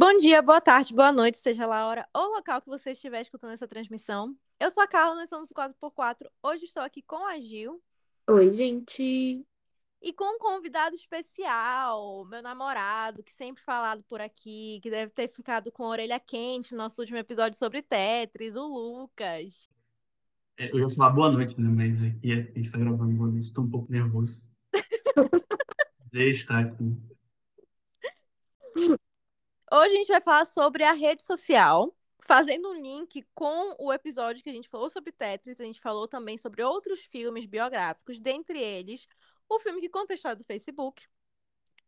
Bom dia, boa tarde, boa noite, seja lá a hora ou local que você estiver escutando essa transmissão. Eu sou a Carla, nós somos o 4x4. Hoje estou aqui com a Gil. Oi, gente. E com um convidado especial, meu namorado, que sempre falado por aqui, que deve ter ficado com a orelha quente no nosso último episódio sobre Tetris, o Lucas. É, eu ia falar boa noite, né? Mas aqui é, está gravando boa noite, estou um pouco nervoso. Já está aqui. Hoje a gente vai falar sobre a rede social, fazendo um link com o episódio que a gente falou sobre Tetris, a gente falou também sobre outros filmes biográficos, dentre eles o filme que conta a história do Facebook.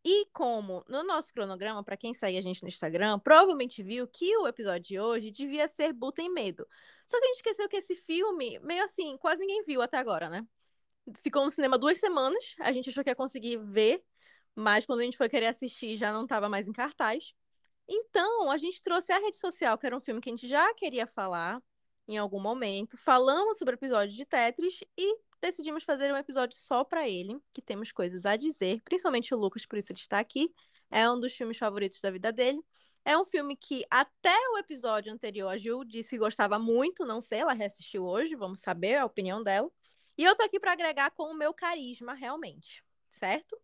E como no nosso cronograma, para quem segue a gente no Instagram, provavelmente viu que o episódio de hoje devia ser Buta em Medo. Só que a gente esqueceu que esse filme, meio assim, quase ninguém viu até agora, né? Ficou no cinema duas semanas, a gente achou que ia conseguir ver, mas quando a gente foi querer assistir já não estava mais em cartaz. Então, a gente trouxe a rede social, que era um filme que a gente já queria falar em algum momento. Falamos sobre o episódio de Tetris e decidimos fazer um episódio só para ele, que temos coisas a dizer, principalmente o Lucas, por isso ele está aqui. É um dos filmes favoritos da vida dele. É um filme que até o episódio anterior a Gil disse que gostava muito, não sei, ela reassistiu hoje, vamos saber a opinião dela. E eu tô aqui para agregar com o meu carisma, realmente, certo?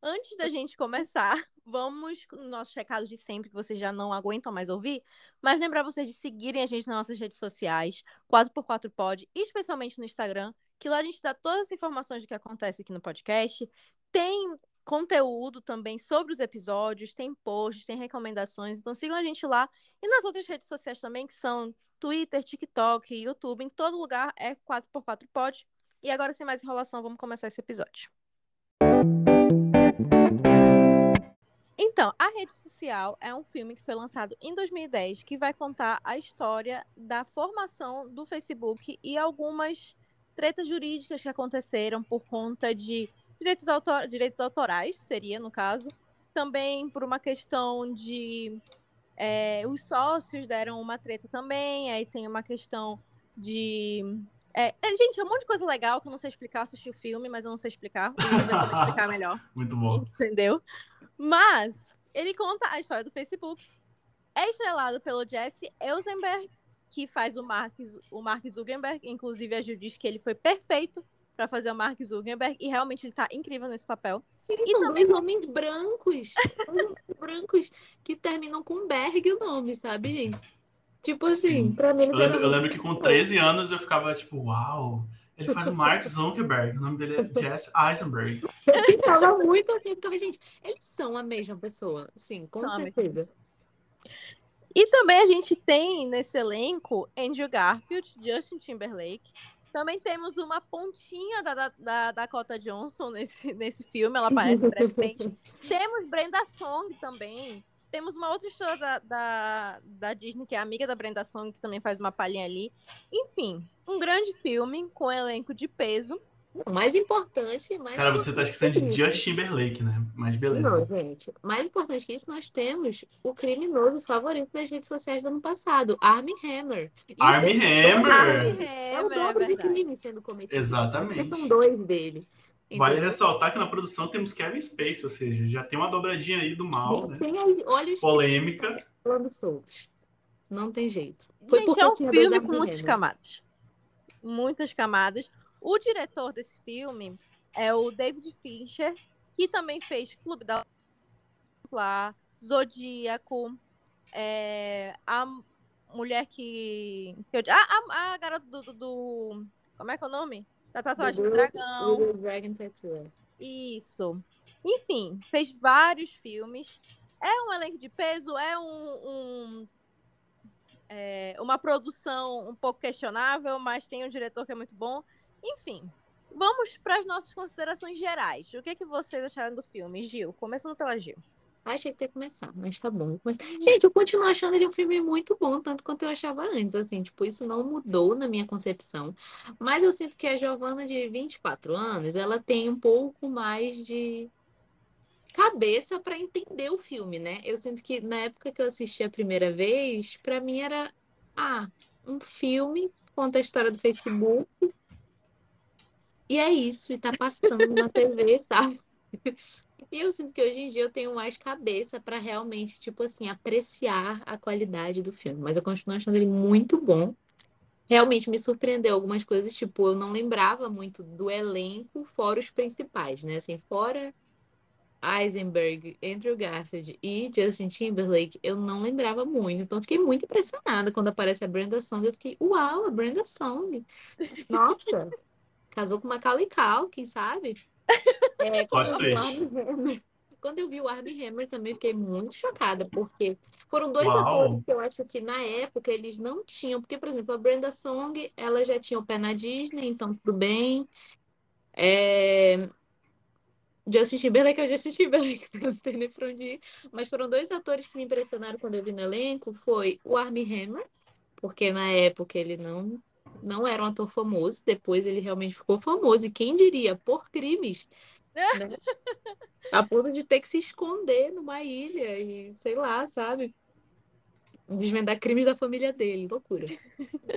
Antes da gente começar, vamos no nosso recado de sempre, que vocês já não aguentam mais ouvir, mas lembrar vocês de seguirem a gente nas nossas redes sociais, 4x4 Pod, especialmente no Instagram, que lá a gente dá todas as informações do que acontece aqui no podcast. Tem conteúdo também sobre os episódios, tem posts, tem recomendações, então sigam a gente lá. E nas outras redes sociais também, que são Twitter, TikTok, YouTube, em todo lugar é 4x4 Pod. E agora, sem mais enrolação, vamos começar esse episódio. Então, A Rede Social é um filme que foi lançado em 2010 que vai contar a história da formação do Facebook e algumas tretas jurídicas que aconteceram por conta de direitos, autor direitos autorais, seria no caso, também por uma questão de é, os sócios deram uma treta também, aí tem uma questão de é, é, gente, é um monte de coisa legal que eu não sei explicar, assisti o filme, mas eu não sei explicar. Eu vou explicar melhor. Muito bom. Entendeu? Mas ele conta a história do Facebook. É estrelado pelo Jesse Eisenberg, que faz o Mark, o Mark Zuckerberg. Inclusive, a Gil diz que ele foi perfeito para fazer o Mark Zuckerberg. E realmente ele tá incrível nesse papel. Eles e são também... dois homens brancos. brancos que terminam com Berg o nome, sabe, gente? Tipo assim, Sim. pra mim eu lembro, eu lembro que com 13 anos eu ficava tipo, uau, ele faz o Mark Zuckerberg, o nome dele é Jess Eisenberg. Eu fala muito assim, porque, gente, eles são a mesma pessoa, sim, com Não, certeza. E também a gente tem nesse elenco Andrew Garfield, Justin Timberlake. Também temos uma pontinha da, da, da Dakota Johnson nesse, nesse filme, ela aparece brevemente. temos Brenda Song também, temos uma outra história da, da, da, Disney, que é amiga da Brenda Song, que também faz uma palhinha ali. Enfim, um grande filme com um elenco de peso. O mais importante. Mais Cara, você tá esquecendo de Justin Timberlake, né? Mas beleza. Não, gente. Mais importante que isso, nós temos o criminoso favorito das redes sociais do ano passado, Armie Hammer. Armie Hammer! Armie Hammer, é o dobro é de crime sendo cometido. Exatamente. São dois dele. Vale ressaltar que na produção temos Kevin Space, ou seja, já tem uma dobradinha aí do mal, né? Tem aí, olha os Polêmica. Falando soltos. Não tem jeito. Foi Gente, é um filme com muitas camadas. Muitas camadas. O diretor desse filme é o David Fincher, que também fez Clube da lá, Zodíaco, é, a mulher que. que a, a, a garota do, do, do, Como é que é o nome? Da tatuagem do, dragão. Dragon Tattoo. Isso. Enfim, fez vários filmes. É um elenco de peso, é um, um é, uma produção um pouco questionável, mas tem um diretor que é muito bom. Enfim, vamos para as nossas considerações gerais. O que, que vocês acharam do filme? Gil, começando pela Gil. Achei que ter começado, mas tá bom. Mas, gente, eu continuo achando ele um filme muito bom, tanto quanto eu achava antes, assim, tipo, isso não mudou na minha concepção. Mas eu sinto que a Giovana de 24 anos, ela tem um pouco mais de cabeça para entender o filme, né? Eu sinto que na época que eu assisti a primeira vez, para mim era ah, um filme conta a história do Facebook. E é isso, e tá passando na TV, sabe? E eu sinto que hoje em dia eu tenho mais cabeça para realmente, tipo assim, apreciar a qualidade do filme. Mas eu continuo achando ele muito bom. Realmente me surpreendeu algumas coisas, tipo, eu não lembrava muito do elenco, fora os principais, né? Assim, fora Eisenberg, Andrew Garfield e Justin Timberlake, eu não lembrava muito. Então, fiquei muito impressionada quando aparece a Brenda Song. Eu fiquei, uau, a Brenda Song. Nossa, casou com uma Macaulay Culkin, sabe? É, quando, eu Hammer, quando, eu vi o Armie Hammer também fiquei muito chocada, porque foram dois Uau. atores que eu acho que na época eles não tinham, porque, por exemplo, a Brenda Song, ela já tinha o pé na Disney, então tudo bem. É... Justin Timberlake é o Justin Timberlake, não tem nem pra onde ir. Mas foram dois atores que me impressionaram quando eu vi no elenco, foi o Armie Hammer, porque na época ele não não era um ator famoso, depois ele realmente ficou famoso, e quem diria, por crimes, né? a ponto de ter que se esconder numa ilha e sei lá, sabe? Desvendar crimes da família dele, loucura.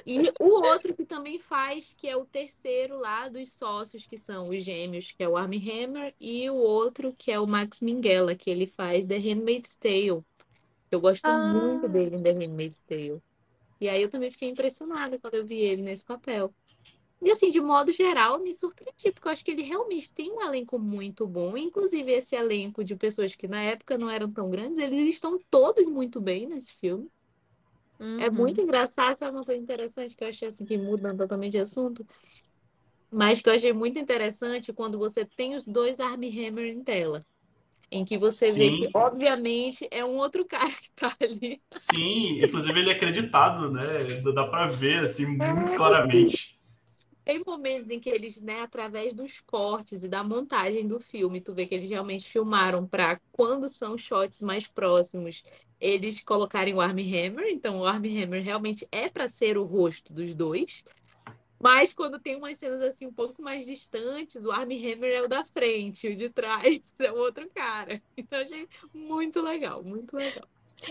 E o outro que também faz, que é o terceiro lá dos sócios, que são os gêmeos, que é o Armie Hammer, e o outro que é o Max Minghella, que ele faz The Handmaid's Tale. Eu gosto ah. muito dele em The Handmaid's Tale. E aí eu também fiquei impressionada quando eu vi ele nesse papel. E assim, de modo geral, me surpreendi, porque eu acho que ele realmente tem um elenco muito bom. Inclusive, esse elenco de pessoas que na época não eram tão grandes, eles estão todos muito bem nesse filme. É uhum. É muito engraçado, sabe uma coisa interessante que eu achei assim, que mudando totalmente de assunto, mas que eu achei muito interessante quando você tem os dois Armie Hammer em tela em que você Sim. vê que, obviamente, é um outro cara que tá ali. Sim, inclusive ele é acreditado, né? Dá para ver, assim, muito é, claramente. Tem momentos em que eles, né, através dos cortes e da montagem do filme, tu vê que eles realmente filmaram para quando são shots mais próximos, eles colocarem o Armie Hammer. Então, o Armie Hammer realmente é para ser o rosto dos dois. Mas quando tem umas cenas assim um pouco mais distantes, o Armie Hammer é o da frente, o de trás é o outro cara. Então achei muito legal, muito legal.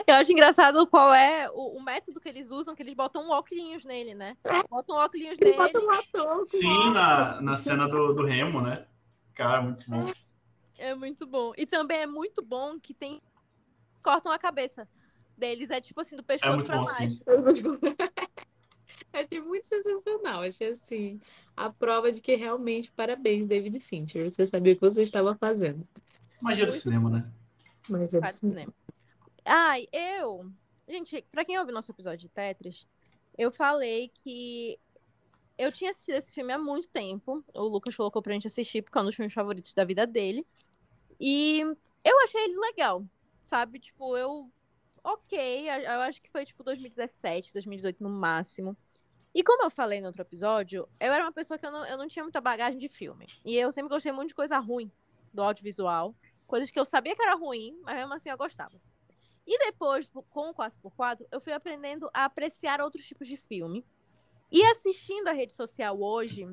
Eu acho engraçado qual é o, o, método que eles usam, que eles botam óculos nele, né? É. Botam óculos nele. Botam um ator, Sim, na, na cena do, do Remo, né? Cara, muito bom. É, é muito bom. E também é muito bom que tem. Cortam a cabeça deles. É tipo assim, do pescoço é muito pra bom, baixo. Sim. Achei muito sensacional. Achei assim, a prova de que realmente, parabéns, David Fincher. Você sabia o que você estava fazendo. Magia do cinema, né? Magia do cinema. Ai, eu. Gente, pra quem ouviu nosso episódio de Tetris, eu falei que eu tinha assistido esse filme há muito tempo. O Lucas colocou pra gente assistir, porque é um dos filmes favoritos da vida dele. E eu achei ele legal, sabe? Tipo, eu. Ok, eu acho que foi tipo 2017, 2018 no máximo. E como eu falei no outro episódio, eu era uma pessoa que eu não, eu não tinha muita bagagem de filme. E eu sempre gostei muito de coisa ruim do audiovisual. Coisas que eu sabia que era ruim, mas mesmo assim eu gostava. E depois, com o 4x4, eu fui aprendendo a apreciar outros tipos de filme. E assistindo a rede social hoje,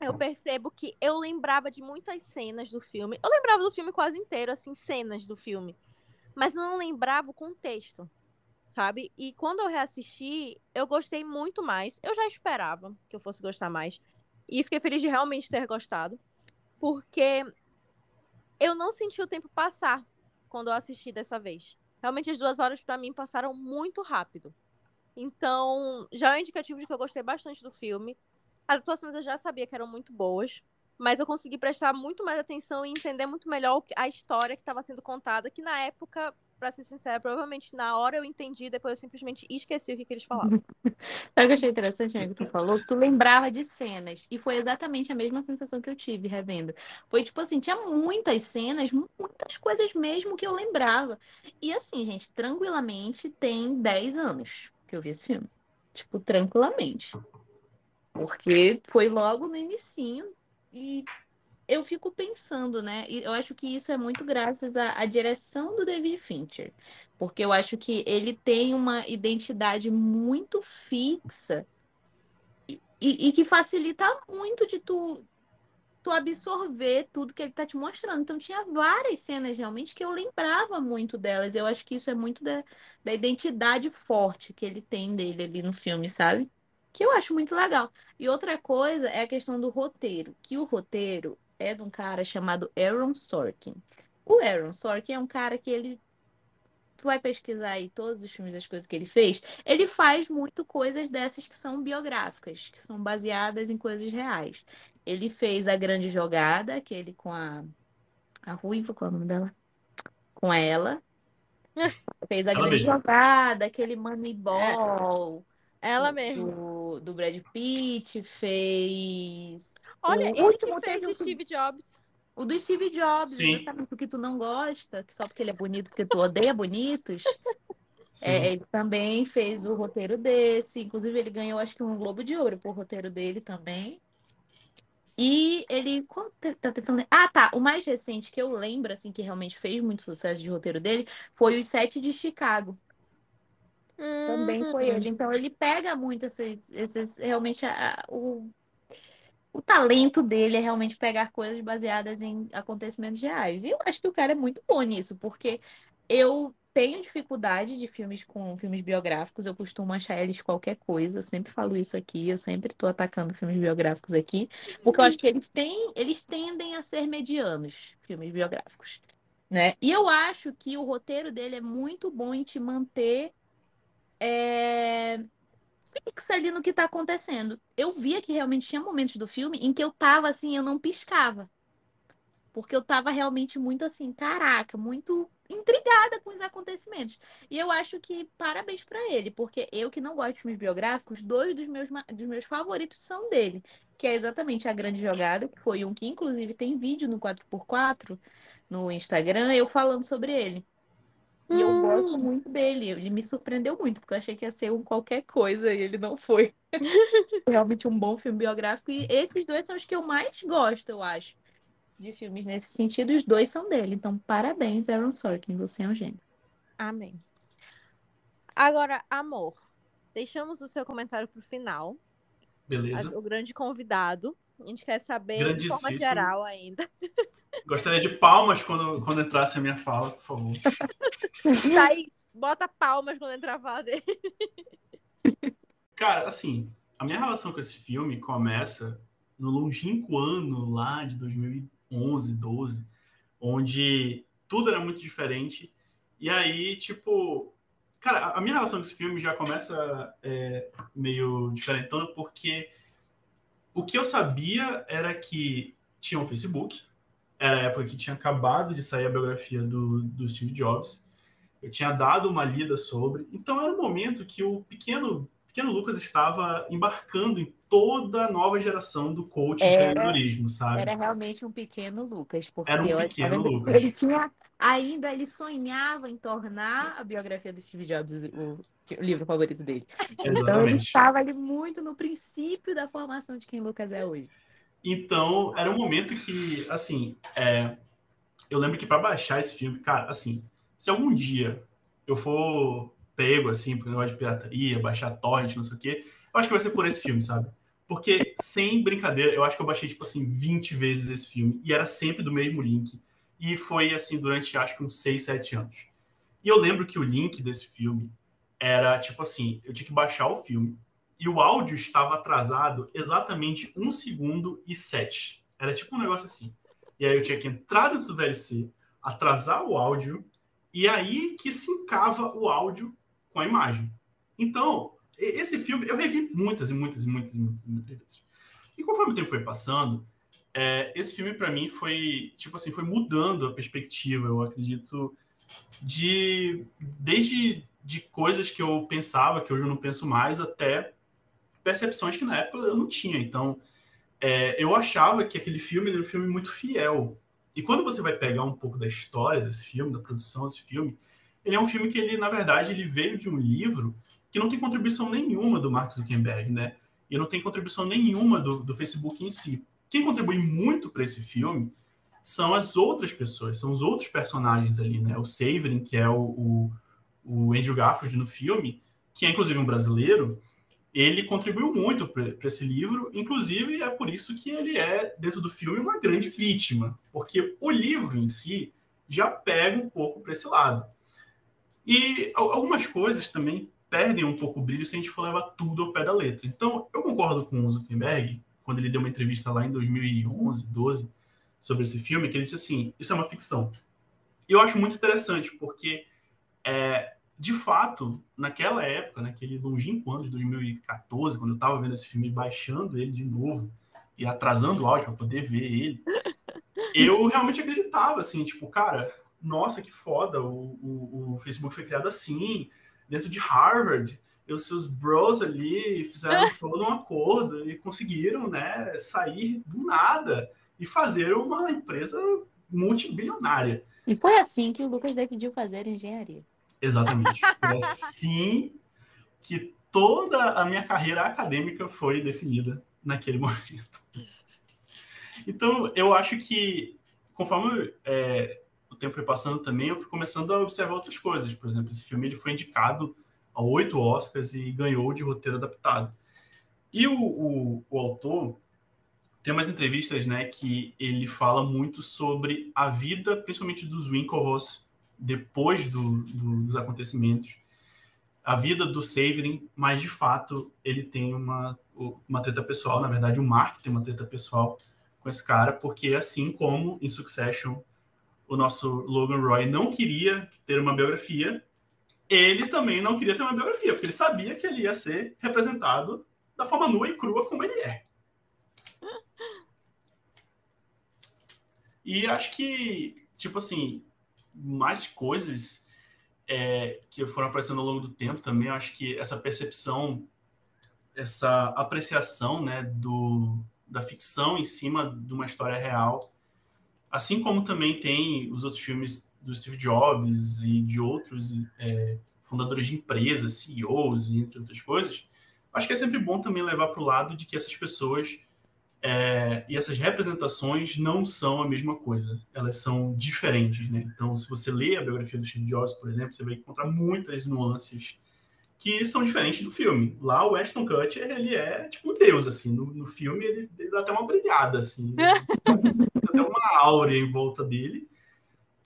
eu percebo que eu lembrava de muitas cenas do filme. Eu lembrava do filme quase inteiro, assim, cenas do filme. Mas eu não lembrava o contexto sabe? E quando eu reassisti, eu gostei muito mais. Eu já esperava que eu fosse gostar mais. E fiquei feliz de realmente ter gostado. Porque eu não senti o tempo passar quando eu assisti dessa vez. Realmente as duas horas para mim passaram muito rápido. Então, já é um indicativo de que eu gostei bastante do filme. As atuações eu já sabia que eram muito boas, mas eu consegui prestar muito mais atenção e entender muito melhor a história que estava sendo contada, que na época pra ser sincera, provavelmente na hora eu entendi, depois eu simplesmente esqueci o que, que eles falavam. Sabe o que eu achei interessante, amigo, que tu falou? Tu lembrava de cenas. E foi exatamente a mesma sensação que eu tive revendo. Foi tipo assim, tinha muitas cenas, muitas coisas mesmo que eu lembrava. E assim, gente, tranquilamente tem 10 anos que eu vi esse filme. Tipo, tranquilamente. Porque foi logo no inicinho e eu fico pensando, né? E eu acho que isso é muito graças à, à, direção do David Fincher, porque eu acho que ele tem uma identidade muito fixa e, e, e que facilita muito de tu, tu absorver tudo que ele tá te mostrando. Então tinha várias cenas realmente que eu lembrava muito delas. Eu acho que isso é muito da, da identidade forte que ele tem dele ali no filme, sabe? Que eu acho muito legal. E outra coisa é a questão do roteiro, que o roteiro é de um cara chamado Aaron Sorkin. o Aaron Sorkin é um cara que ele tu vai pesquisar aí todos os filmes, as coisas que ele fez, ele faz muito coisas dessas que são biográficas, que são baseadas em coisas reais. Ele fez A Grande Jogada, aquele com a, a Ruiva, qual é o nome dela? Com ela. fez A ela Grande mesmo. Jogada, aquele Moneyball. É, ela mesmo. Do, do Brad Pitt, fez. Olha, o ele que fez o Steve Jobs. O do Steve Jobs, Sim. exatamente porque tu não gosta, só porque ele é bonito, porque tu odeia bonitos. É, ele também fez o roteiro desse. Inclusive, ele ganhou, acho que, um Globo de Ouro por roteiro dele também. E ele. Tá tentando... Ah, tá. O mais recente que eu lembro, assim, que realmente fez muito sucesso de roteiro dele foi Os Sete de Chicago. Uhum. Também foi ele. Então, ele pega muito esses. esses realmente, a, o o talento dele é realmente pegar coisas baseadas em acontecimentos reais. E eu acho que o cara é muito bom nisso, porque eu tenho dificuldade de filmes com filmes biográficos, eu costumo achar eles qualquer coisa, eu sempre falo isso aqui, eu sempre estou atacando filmes biográficos aqui, porque eu acho que eles têm, eles tendem a ser medianos, filmes biográficos, né? E eu acho que o roteiro dele é muito bom em te manter é, fixa ali no que tá acontecendo. Eu via que realmente tinha momentos do filme em que eu tava assim, eu não piscava. Porque eu tava realmente muito assim, caraca, muito intrigada com os acontecimentos. E eu acho que parabéns para ele, porque eu que não gosto de filmes biográficos, dois dos meus, dos meus favoritos são dele, que é exatamente A Grande Jogada, que foi um que inclusive tem vídeo no 4x4 no Instagram, eu falando sobre ele. E eu gosto hum. muito dele. Ele me surpreendeu muito, porque eu achei que ia ser um qualquer coisa e ele não foi. Realmente um bom filme biográfico. E esses dois são os que eu mais gosto, eu acho, de filmes nesse sentido. Os dois são dele. Então, parabéns, Aaron Sorkin. Você é um gênio. Amém. Agora, amor, deixamos o seu comentário para o final. Beleza. O grande convidado. A gente quer saber de forma geral ainda. Gostaria de palmas quando, quando entrasse a minha fala, por favor. Aí, bota palmas quando entrar a fala dele. Cara, assim, a minha relação com esse filme começa no longínquo ano lá de 2011, 12, onde tudo era muito diferente. E aí, tipo, cara, a minha relação com esse filme já começa é, meio diferentona, porque o que eu sabia era que tinha um Facebook, era a época que tinha acabado de sair a biografia do, do Steve Jobs. Eu tinha dado uma lida sobre. Então era um momento que o pequeno, pequeno Lucas estava embarcando em toda a nova geração do coaching era, empreendedorismo, sabe? Era realmente um pequeno Lucas. Porque era um pequeno Lucas. Ele tinha ainda, ele sonhava em tornar a biografia do Steve Jobs o, livro favorito dele. Exatamente. Então ele estava ali muito no princípio da formação de quem Lucas é hoje. Então, era um momento que, assim, é, eu lembro que para baixar esse filme, cara, assim, se algum dia eu for pego, assim, por negócio de pirataria, baixar torrent, não sei o quê, eu acho que vai ser por esse filme, sabe? Porque, sem brincadeira, eu acho que eu baixei, tipo assim, 20 vezes esse filme, e era sempre do mesmo link. E foi, assim, durante, acho que uns 6, 7 anos. E eu lembro que o link desse filme era, tipo assim, eu tinha que baixar o filme, e o áudio estava atrasado exatamente um segundo e sete. Era tipo um negócio assim. E aí eu tinha que entrar dentro do VLC, atrasar o áudio, e aí que sincava o áudio com a imagem. Então, esse filme eu revi muitas e muitas e muitas e muitas, muitas vezes. E conforme o tempo foi passando, é, esse filme para mim foi tipo assim foi mudando a perspectiva eu acredito de desde de coisas que eu pensava que hoje eu não penso mais até percepções que na época eu não tinha. Então, é, eu achava que aquele filme era um filme muito fiel. E quando você vai pegar um pouco da história desse filme, da produção desse filme, ele é um filme que ele, na verdade, ele veio de um livro que não tem contribuição nenhuma do Mark Zuckerberg, né? E não tem contribuição nenhuma do, do Facebook em si. Quem contribui muito para esse filme são as outras pessoas, são os outros personagens ali, né? O Saverin, que é o, o, o Andrew Garfield no filme, que é inclusive um brasileiro, ele contribuiu muito para esse livro, inclusive é por isso que ele é, dentro do filme, uma grande vítima, porque o livro em si já pega um pouco para esse lado. E algumas coisas também perdem um pouco o brilho se a gente for levar tudo ao pé da letra. Então, eu concordo com o Zuckerberg, quando ele deu uma entrevista lá em 2011, 12, sobre esse filme, que ele disse assim: isso é uma ficção. eu acho muito interessante, porque, é, de fato, naquela época, naquele longínquo ano de 2014, quando eu estava vendo esse filme, baixando ele de novo e atrasando o áudio para poder ver ele, eu realmente acreditava, assim, tipo, cara, nossa, que foda, o, o, o Facebook foi criado assim, dentro de Harvard, e os seus bros ali fizeram todo um acordo e conseguiram, né, sair do nada e fazer uma empresa multibilionária. E foi assim que o Lucas decidiu fazer engenharia. Exatamente. Foi assim que toda a minha carreira acadêmica foi definida naquele momento. Então, eu acho que, conforme é, o tempo foi passando também, eu fui começando a observar outras coisas. Por exemplo, esse filme ele foi indicado a oito Oscars e ganhou de roteiro adaptado. E o, o, o autor tem umas entrevistas né, que ele fala muito sobre a vida, principalmente dos Winklevoss, depois do, do, dos acontecimentos. A vida do Severin, mas de fato ele tem uma, uma treta pessoal. Na verdade, o Mark tem uma treta pessoal com esse cara, porque assim como em Succession o nosso Logan Roy não queria ter uma biografia, ele também não queria ter uma biografia, porque ele sabia que ele ia ser representado da forma nua e crua como ele é. E acho que, tipo assim, mais coisas é, que foram aparecendo ao longo do tempo também, acho que essa percepção, essa apreciação né, do, da ficção em cima de uma história real, assim como também tem os outros filmes do Steve Jobs e de outros é, fundadores de empresas, CEOs, entre outras coisas, acho que é sempre bom também levar para o lado de que essas pessoas é, e essas representações não são a mesma coisa, elas são diferentes, né? Então, se você lê a biografia do Steve Jobs, por exemplo, você vai encontrar muitas nuances que são diferentes do filme. Lá, o Ashton Kutcher, ele é tipo um deus, assim. No, no filme, ele, ele, dá até uma brilhada, assim. até uma áurea em volta dele,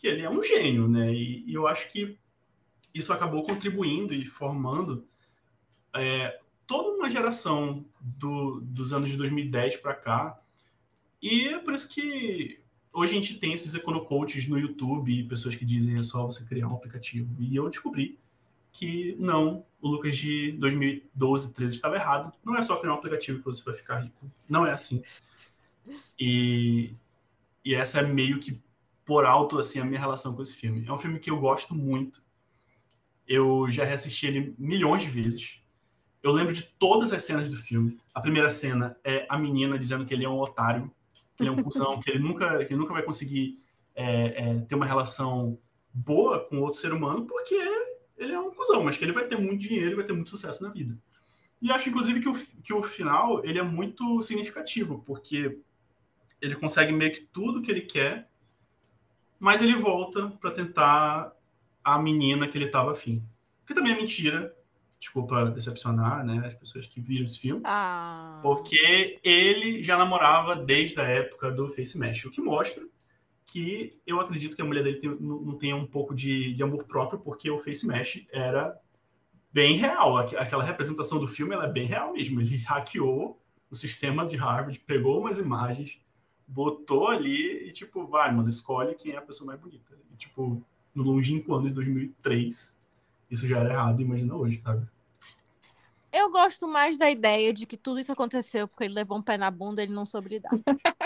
que ele é um gênio, né? E, e eu acho que isso acabou contribuindo e formando é, toda uma geração do, dos anos de 2010 para cá. E é por isso que hoje a gente tem esses econocoaches no YouTube, pessoas que dizem é só você criar um aplicativo. E eu descobri que não, o Lucas de 2012, 13 estava errado. Não é só criar um aplicativo que você vai ficar rico. Não é assim. E, e essa é meio que por alto assim a minha relação com esse filme. É um filme que eu gosto muito. Eu já reassisti ele milhões de vezes. Eu lembro de todas as cenas do filme. A primeira cena é a menina dizendo que ele é um otário, que ele é um cuzão, que ele nunca, que ele nunca vai conseguir é, é, ter uma relação boa com outro ser humano, porque ele é um cuzão, mas que ele vai ter muito dinheiro e vai ter muito sucesso na vida. E acho, inclusive, que o, que o final ele é muito significativo, porque ele consegue meio que tudo que ele quer, mas ele volta para tentar a menina que ele estava afim. Que também é mentira, desculpa decepcionar, né, as pessoas que viram esse filme, ah. porque ele já namorava desde a época do Face Mesh, o que mostra que eu acredito que a mulher dele tem, não, tenha um pouco de, de, amor próprio, porque o Face Mesh era bem real, aquela representação do filme é bem real mesmo, ele hackeou o sistema de Harvard, pegou umas imagens, botou ali e tipo, vai, mano, escolhe quem é a pessoa mais bonita. E, tipo, no longínquo ano de 2003, isso já era errado, imagina hoje, sabe? Eu gosto mais da ideia de que tudo isso aconteceu porque ele levou um pé na bunda e ele não soube lidar.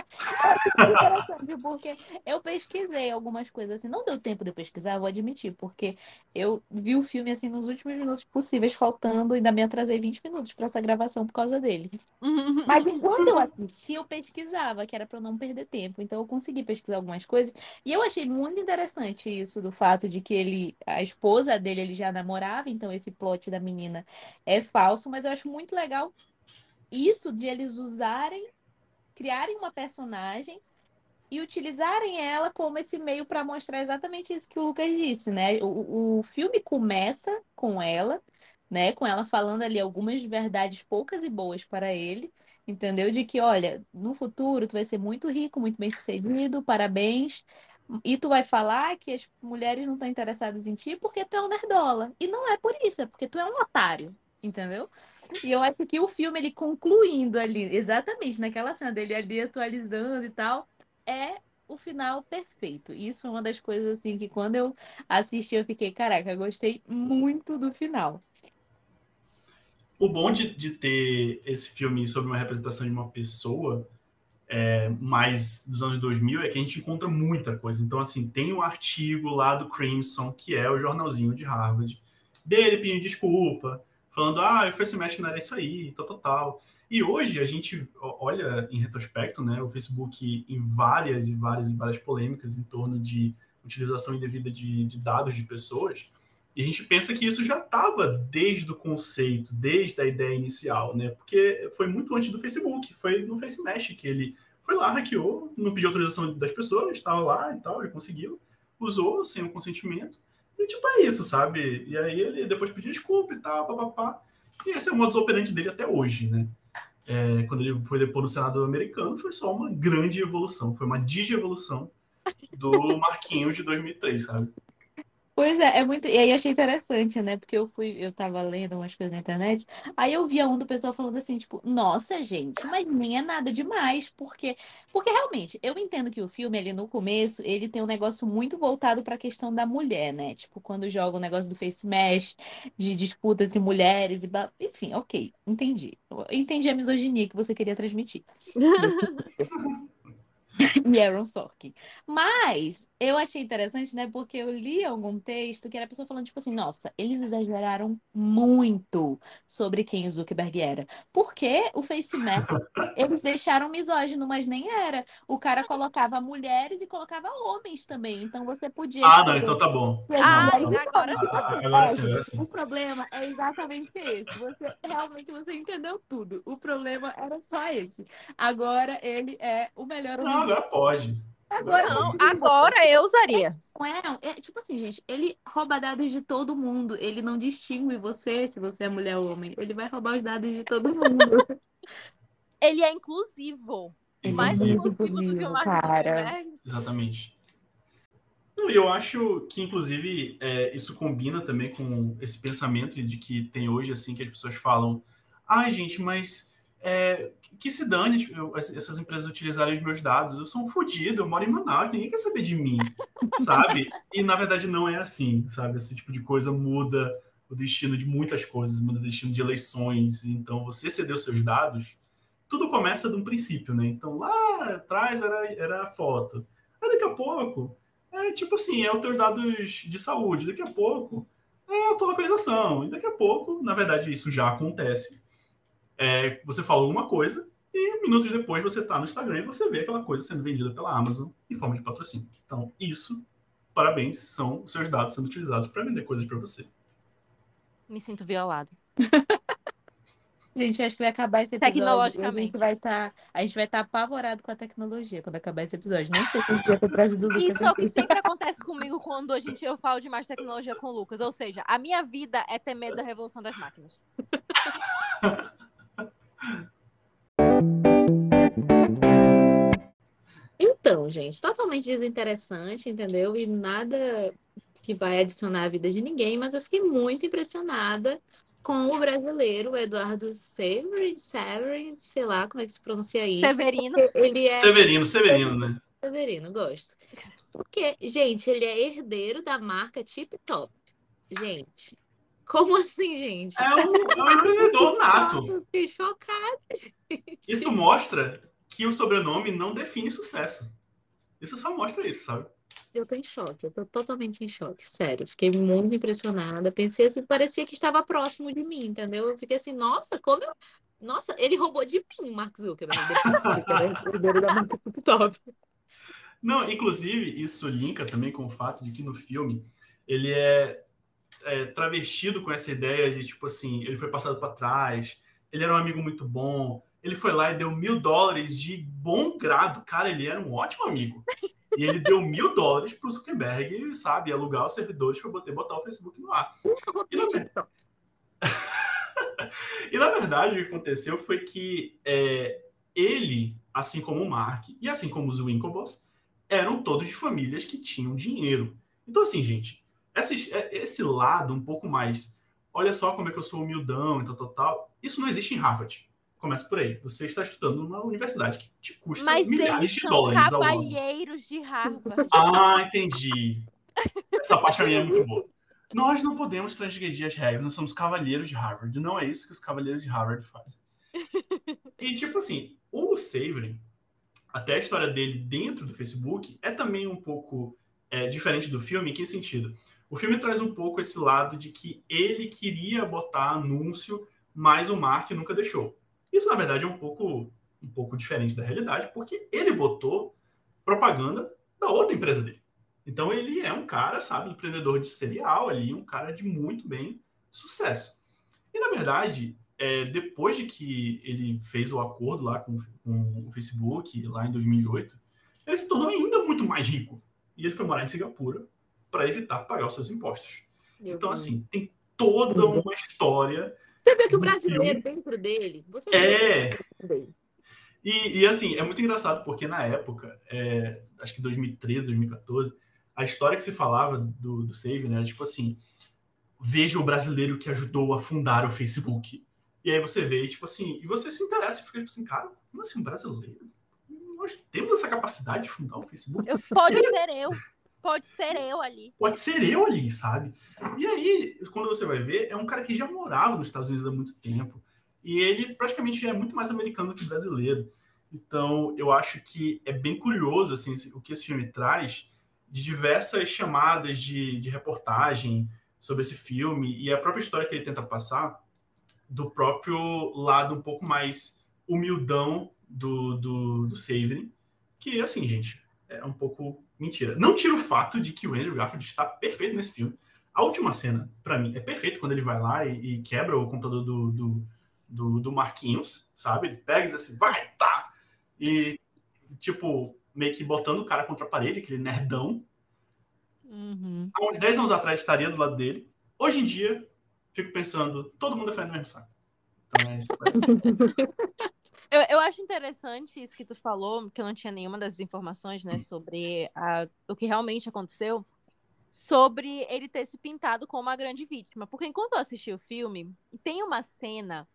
interessante, porque eu pesquisei algumas coisas assim. Não deu tempo de eu pesquisar, vou admitir, porque eu vi o filme assim nos últimos minutos possíveis, faltando, e ainda me atrasei 20 minutos para essa gravação por causa dele. Mas enquanto eu assisti, eu pesquisava, que era para não perder tempo. Então eu consegui pesquisar algumas coisas. E eu achei muito interessante isso do fato de que ele, a esposa dele, ele já namorava, então esse plot da menina é falso falso, mas eu acho muito legal isso de eles usarem, criarem uma personagem e utilizarem ela como esse meio para mostrar exatamente isso que o Lucas disse, né? O, o filme começa com ela, né? Com ela falando ali algumas verdades poucas e boas para ele, entendeu? De que, olha, no futuro tu vai ser muito rico, muito bem sucedido, parabéns. E tu vai falar que as mulheres não estão interessadas em ti porque tu é um nerdola. E não é por isso, é porque tu é um otário entendeu? E eu acho que o filme, ele concluindo ali, exatamente naquela cena dele ali atualizando e tal, é o final perfeito. Isso é uma das coisas assim que quando eu assisti eu fiquei, caraca, gostei muito do final. O bom de, de ter esse filme sobre uma representação de uma pessoa é, mais dos anos 2000 é que a gente encontra muita coisa. Então, assim, tem um artigo lá do Crimson, que é o jornalzinho de Harvard, dele pedindo desculpa, falando, ah, o Face não era isso aí, tal, tal, tal. E hoje a gente olha em retrospecto, né, o Facebook em várias e várias e várias polêmicas em torno de utilização indevida de, de dados de pessoas, e a gente pensa que isso já estava desde o conceito, desde a ideia inicial, né? Porque foi muito antes do Facebook, foi no Face Mesh que ele foi lá, hackeou, não pediu autorização das pessoas, estava lá e tal, ele conseguiu, usou sem o consentimento, e tipo, é isso, sabe? E aí ele depois pediu desculpa e tal, papapá. E esse é o modus operandi dele até hoje, né? É, quando ele foi depor no Senado americano, foi só uma grande evolução, foi uma digievolução do Marquinhos de 2003, sabe? Pois é, é muito. E aí achei interessante, né? Porque eu fui, eu tava lendo umas coisas na internet, aí eu via um do pessoal falando assim, tipo, nossa, gente, mas nem é nada demais, porque porque realmente, eu entendo que o filme ali no começo, ele tem um negócio muito voltado para a questão da mulher, né? Tipo, quando joga o negócio do face mesh, de disputa entre mulheres e enfim, OK, entendi. entendi a misoginia que você queria transmitir. e Aaron Sorkin. Mas eu achei interessante, né? Porque eu li algum texto que era a pessoa falando, tipo assim, nossa, eles exageraram muito sobre quem o Zuckerberg era. Porque o FaceMap, eles deixaram misógino, mas nem era. O cara colocava mulheres e colocava homens também. Então você podia. Ah, não, então tá bom. Ah, agora, ah, agora sim, agora sim. O problema é exatamente esse. Você realmente você entendeu tudo. O problema era só esse. Agora ele é o melhor. Não, agora pode. Agora não, agora eu usaria. Não é, é, tipo assim, gente, ele rouba dados de todo mundo. Ele não distingue você se você é mulher ou homem. Ele vai roubar os dados de todo mundo. ele é inclusivo. Ele mais é inclusivo do que o Mark cara. Exatamente. E eu acho que, inclusive, é, isso combina também com esse pensamento de que tem hoje, assim, que as pessoas falam, ai, ah, gente, mas é, que se dane tipo, essas empresas utilizarem os meus dados. Eu sou um fodido, eu moro em Manaus, ninguém quer saber de mim, sabe? E na verdade não é assim, sabe? Esse tipo de coisa muda o destino de muitas coisas, muda o destino de eleições. Então, você ceder os seus dados, tudo começa de um princípio, né? Então, lá atrás era, era a foto. Aí daqui a pouco, é tipo assim, é os teus dados de saúde. Daqui a pouco, é a tua localização. E daqui a pouco, na verdade, isso já acontece é, você fala alguma coisa e minutos depois você está no Instagram e você vê aquela coisa sendo vendida pela Amazon em forma de patrocínio. Então, isso, parabéns, são os seus dados sendo utilizados para vender coisas para você. Me sinto violado. Gente, acho que vai acabar esse episódio. Tecnologicamente. A gente vai estar tá, a gente vai estar tá apavorado com a tecnologia quando acabar esse episódio. Não sei se a gente vai ter trazido o Lucas. Isso é o que sempre acontece comigo quando a gente, eu falo de mais tecnologia com o Lucas. Ou seja, a minha vida é ter medo da revolução das máquinas. Então, gente, totalmente desinteressante, entendeu? E nada que vai adicionar a vida de ninguém, mas eu fiquei muito impressionada com o brasileiro, Eduardo Severin, Severin, sei lá como é que se pronuncia isso. Severino. Ele é... Severino, Severino, né? Severino, gosto. Porque, gente, ele é herdeiro da marca Tip Top. Gente, como assim, gente? É um, é um empreendedor nato. Fiquei chocada. Gente. Isso mostra que o sobrenome não define sucesso. Isso só mostra isso, sabe? Eu tô em choque, eu tô totalmente em choque, sério. Fiquei muito impressionada. Pensei assim, parecia que estava próximo de mim, entendeu? Eu fiquei assim, nossa, como eu. Nossa, ele roubou de mim, Mark Zuckerberg. Não, inclusive, isso linka também com o fato de que no filme ele é é, travestido com essa ideia de, tipo assim, ele foi passado para trás, ele era um amigo muito bom, ele foi lá e deu mil dólares de bom grado. Cara, ele era um ótimo amigo. E ele deu mil dólares para o Zuckerberg, sabe, alugar os servidores para poder botar o Facebook no ar. E na, e na verdade, o que aconteceu foi que é, ele, assim como o Mark e assim como os Winklevoss, eram todos de famílias que tinham dinheiro. Então, assim, gente, esse, é, esse lado um pouco mais, olha só como é que eu sou humildão e tal, tal, tal, isso não existe em Harvard. Começa por aí. Você está estudando numa universidade que te custa Mas milhares de dólares ano. cavalheiros de Harvard. Ah, entendi. Essa parte mim é muito boa. Nós não podemos transgredir as regras, nós somos cavalheiros de Harvard. Não é isso que os cavalheiros de Harvard fazem. E, tipo assim, o Savory, até a história dele dentro do Facebook, é também um pouco é, diferente do filme. Em que sentido? O filme traz um pouco esse lado de que ele queria botar anúncio, mas o Mark nunca deixou. Isso, na verdade, é um pouco, um pouco diferente da realidade, porque ele botou propaganda da outra empresa dele. Então ele é um cara, sabe, empreendedor de serial ali, um cara de muito bem sucesso. E na verdade, é, depois de que ele fez o acordo lá com, com, o Facebook, lá em 2008, ele se tornou ainda muito mais rico. E ele foi morar em Singapura para evitar pagar os seus impostos. Meu então, Deus. assim, tem toda uma história. Você vê que o brasileiro filme- dentro dele. Você É, dentro dele. E, e, assim, é muito engraçado, porque na época, é, acho que 2013, 2014, a história que se falava do, do Save, né? era Tipo assim, veja o brasileiro que ajudou a fundar o Facebook. E aí você vê, tipo assim, e você se interessa e fica tipo assim, cara, como assim um brasileiro? Nós temos essa capacidade de fundar o Facebook? Eu- pode ser eu. Pode ser eu ali. Pode ser eu ali, sabe? E aí, quando você vai ver, é um cara que já morava nos Estados Unidos há muito tempo. E ele praticamente é muito mais americano que brasileiro. Então, eu acho que é bem curioso assim, o que esse filme traz de diversas chamadas de, de reportagem sobre esse filme e a própria história que ele tenta passar do próprio lado um pouco mais humildão do, do, do Savory, que, assim, gente, é um pouco mentira. Não tira o fato de que o Andrew Garfield está perfeito nesse filme. A última cena, pra mim, é perfeito quando ele vai lá e, e quebra o computador do, do, do, do Marquinhos, sabe? Ele pega e diz assim, vai, tá! E, tipo, meio que botando o cara contra a parede, aquele nerdão. Uhum. Há uns 10 anos atrás estaria do lado dele. Hoje em dia, fico pensando, todo mundo é frente no mesmo saco. Então, é, Eu, eu acho interessante isso que tu falou, que eu não tinha nenhuma das informações, né, sobre a- o que realmente aconteceu, sobre ele ter se pintado como a grande vítima. Porque enquanto eu assisti o filme, tem uma cena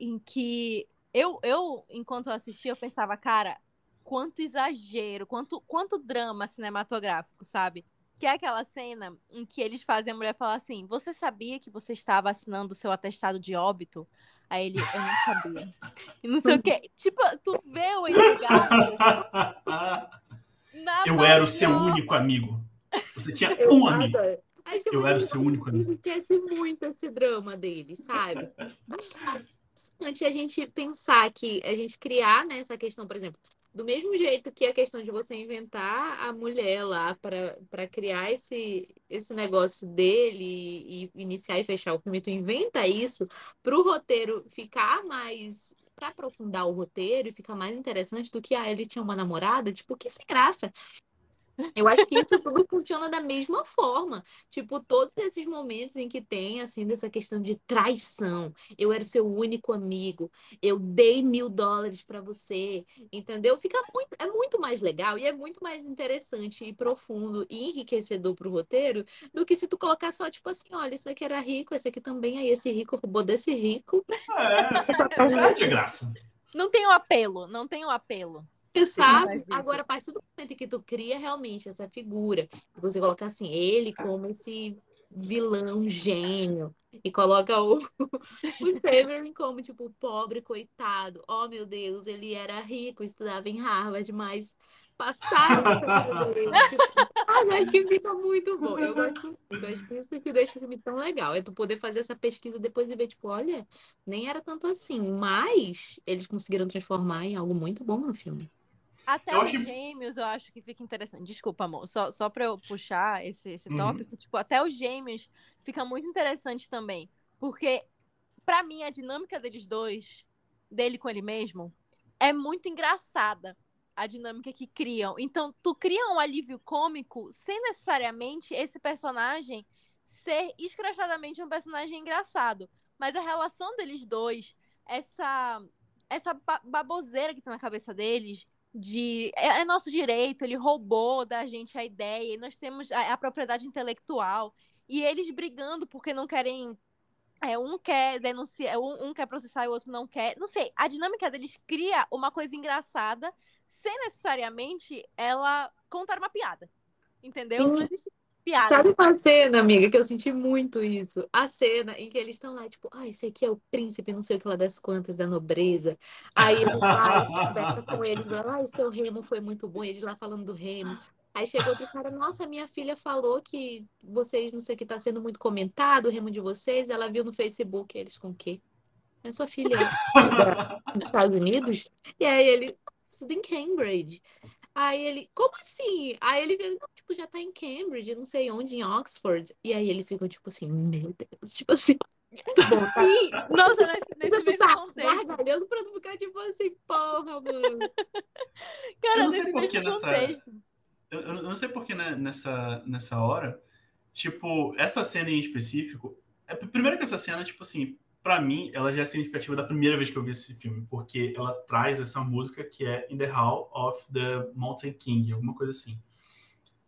em que eu, eu enquanto eu assisti, eu pensava, cara, quanto exagero, quanto, quanto drama cinematográfico, sabe? Que é aquela cena em que eles fazem a mulher falar assim: Você sabia que você estava assinando o seu atestado de óbito? Aí ele, eu não sabia. E não sei o quê. Tipo, tu vê o na eu era o seu único amigo. Você tinha Eu um amigo. Eu era o seu único amigo. enriquece muito esse drama dele, sabe? Antes a gente pensar que a gente criar né, essa questão, por exemplo, do mesmo jeito que a questão de você inventar a mulher lá para criar esse, esse negócio dele e, e iniciar e fechar o filme, tu inventa isso para o roteiro ficar mais. Para aprofundar o roteiro e ficar mais interessante do que ah, ele tinha uma namorada, tipo, que sem graça. Eu acho que isso tudo funciona da mesma forma. Tipo, todos esses momentos em que tem, assim, dessa questão de traição. Eu era o seu único amigo. Eu dei mil dólares pra você. Entendeu? Fica muito, é muito mais legal e é muito mais interessante e profundo e enriquecedor pro roteiro do que se tu colocar só, tipo assim, olha, esse aqui era rico, esse aqui também, aí esse rico roubou desse rico. É, perde a graça. Não tem o apelo, não tem o apelo. Sabe? Agora, a partir do momento em que tu cria realmente essa figura, você coloca assim, ele como esse vilão gênio, e coloca o, o Savory como, tipo, pobre, coitado. Oh, meu Deus, ele era rico, estudava em Harvard, mas passaram. Tipo, ah, acho que fica muito bom. Eu gosto, eu acho que isso que deixa o filme tão legal. É tu poder fazer essa pesquisa depois e ver, tipo, olha, nem era tanto assim, mas eles conseguiram transformar em algo muito bom no filme. Até Eu os acho- gêmeos eu acho que fica interessante. Desculpa, amor. Só, só pra eu puxar esse, esse Uhum. tópico, tipo, até os gêmeos fica muito interessante também. Porque, pra mim, a dinâmica deles dois, dele com ele mesmo, é muito engraçada. A dinâmica que criam. Então, tu cria um alívio cômico sem necessariamente esse personagem ser escrachadamente um personagem engraçado. Mas a relação deles dois, essa, essa ba- baboseira que tá na cabeça deles, de é, é nosso direito, ele roubou da gente a ideia, e nós temos a, a propriedade intelectual, e eles brigando porque não querem É, um quer denunciar, um, um quer processar e o outro não quer. Não sei, a dinâmica deles cria uma coisa engraçada sem necessariamente ela contar uma piada. Entendeu? Sim. Não existe piada. Sabe uma cena, amiga, que eu senti muito isso? A cena em que eles estão lá, tipo, ah, esse aqui é o príncipe, não sei o que lá das quantas, da nobreza. Aí ele vai, conversa com ele, fala, ah, o seu remo foi muito bom, e eles lá falando do remo. Aí chega outro cara, nossa, minha filha falou que vocês, não sei o que, tá sendo muito comentado, o remo de vocês, ela viu no Facebook, eles com o quê? É sua filha dos Estados Unidos? E aí ele, tudo em Cambridge. Aí ele, como assim? Aí ele vê, não, tipo, já tá em Cambridge, não sei onde, em Oxford. E aí eles ficam, tipo assim, meu Deus, tipo assim, bom, tá? Sim, nossa, nesse, nesse Tu mesmo tá contexto. gargalhando pra tu ficar, tipo assim, porra, mano. Cara, Eu não sei nesse por que nessa-. Eu, eu não sei porque né, nessa, nessa hora, tipo, essa cena em específico. É, primeiro que essa cena, tipo assim, pra mim, ela já é significativa da primeira vez que eu vi esse filme, porque ela traz essa música que é In the Hall of the Mountain King, alguma coisa assim.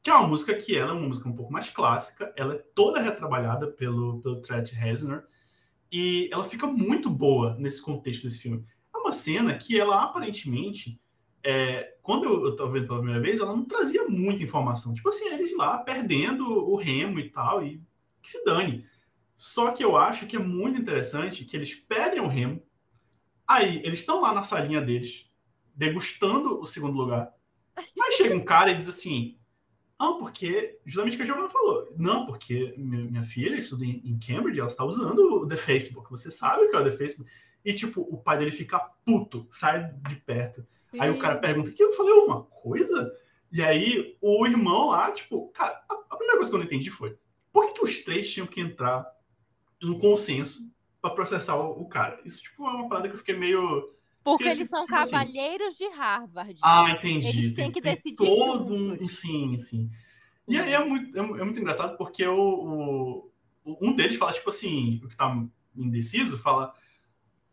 Que é uma música que ela é uma música um pouco mais clássica, ela é toda retrabalhada pelo, pelo Trent Reznor, e ela fica muito boa nesse contexto desse filme. É uma cena que ela aparentemente é, quando eu, eu tava vendo pela primeira vez, ela não trazia muita informação. Tipo assim, eles lá perdendo o remo e tal, e que se dane. Só que eu acho que é muito interessante que eles perdem o remo, aí eles estão lá na salinha deles, degustando o segundo lugar. Mas chega um cara e diz assim: Não, porque, justamente o que a Giovanna falou, não, porque minha, filha estuda em, Cambridge, ela está usando o The Facebook. Você sabe o que é o The Facebook? E, tipo, o pai dele fica puto, sai de perto. Aí o cara pergunta, que eu falei uma coisa? E aí o irmão lá, tipo, cara, a, a primeira coisa que eu não entendi foi, por que, que os três tinham que entrar num consenso pra processar o, o cara? Isso, tipo, é uma parada que eu fiquei meio... Porque Porque, eles são tipo assim- cavalheiros de Harvard. Ah, entendi. Eles têm tem, que decidir todo um... juntos. Sim, sim. E aí é muito, é, é muito engraçado porque o, o- um deles fala, tipo assim, o que tá indeciso, fala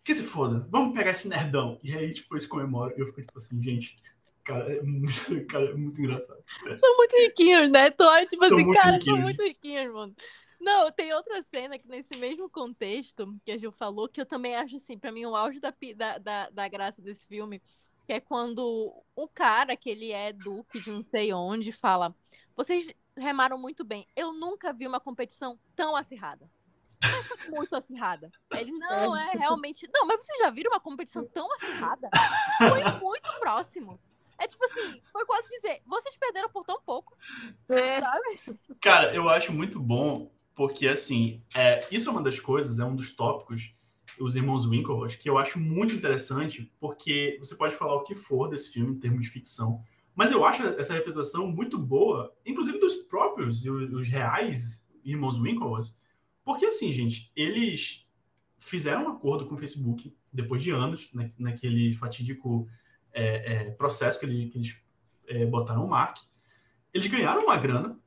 que se foda, vamos pegar esse nerdão. E aí, tipo, eles comemoram. E eu fico, tipo assim, gente, cara, é muito, cara, é muito engraçado. São muito riquinhos, né? Tô, tipo São assim, muito cara, são muito riquinhos, mano. Não, tem outra cena que nesse mesmo contexto que a Gil falou, que eu também acho assim, pra mim, o auge da, da, da, da graça desse filme, que é quando o cara, que ele é duque de não sei onde, fala: Vocês remaram muito bem. Eu nunca vi uma competição tão acirrada. Muito acirrada. Ele, não, é realmente. Não, mas vocês já viram uma competição tão acirrada? Foi muito próximo. É tipo assim, foi quase dizer, vocês perderam por tão pouco, É, sabe? Cara, eu acho muito bom, porque assim, é, isso é uma das coisas, é um dos tópicos, os irmãos Winklevoss, que eu acho muito interessante, porque você pode falar o que for desse filme em termos de ficção, mas eu acho essa representação muito boa, inclusive dos próprios os os reais irmãos Winklevoss, porque assim, gente, eles fizeram um acordo com o Facebook depois de anos, né, naquele fatídico é, é, processo que, ele- que eles é, botaram o Mark. Eles ganharam uma grana,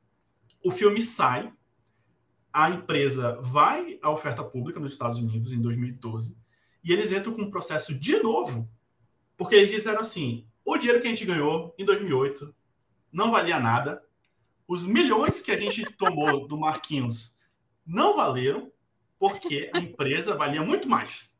o filme sai, a empresa vai à oferta pública nos Estados Unidos em 2012 e eles entram com um processo de novo, porque eles disseram assim: o dinheiro que a gente ganhou em 2008 não valia nada, os milhões que a gente tomou do Marquinhos não valeram, porque a empresa valia muito mais.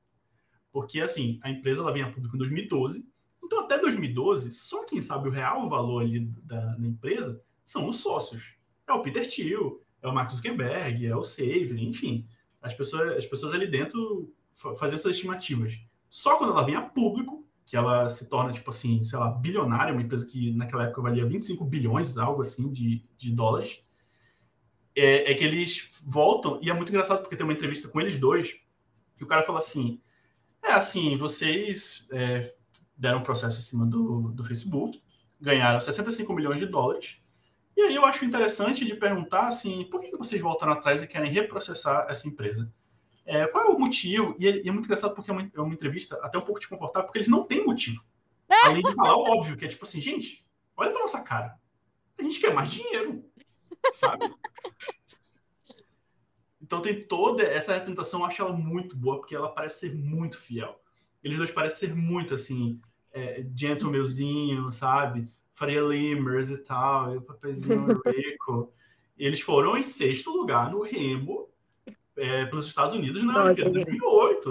Porque, assim, a empresa ela vem a público em 2012, então até 2012, só quem sabe o real valor ali da, da empresa são os sócios. É o Peter Thiel, é o Mark Zuckerberg, é o Save, enfim. As pessoas, as pessoas ali dentro fa- faziam essas estimativas. Só quando ela vem a público, que ela se torna, tipo assim, sei lá, bilionária, uma empresa que naquela época valia 25 bilhões, algo assim, de, de dólares, é, é que eles voltam, e é muito engraçado porque tem uma entrevista com eles dois, que o cara fala assim, é assim, vocês é, deram um processo em cima do, do Facebook, ganharam 65 milhões de dólares, e aí eu acho interessante de perguntar assim, por que vocês voltaram atrás e querem reprocessar essa empresa? É, qual é o motivo? E é, e é muito engraçado porque é uma, é uma entrevista até um pouco desconfortável, porque eles não têm motivo. Além de falar o óbvio, que é tipo assim, gente, olha pra nossa cara. A gente quer mais dinheiro, sabe? Então tem toda essa representação, eu acho ela muito boa, porque ela parece ser muito fiel. Eles dois parecem ser muito assim, é, gentlemanzinho, sabe? Faria Limers e tal, e o papelzinho rico. Eles foram em sexto lugar no Remo, é, pelos Estados Unidos na Olimpíada de 2008.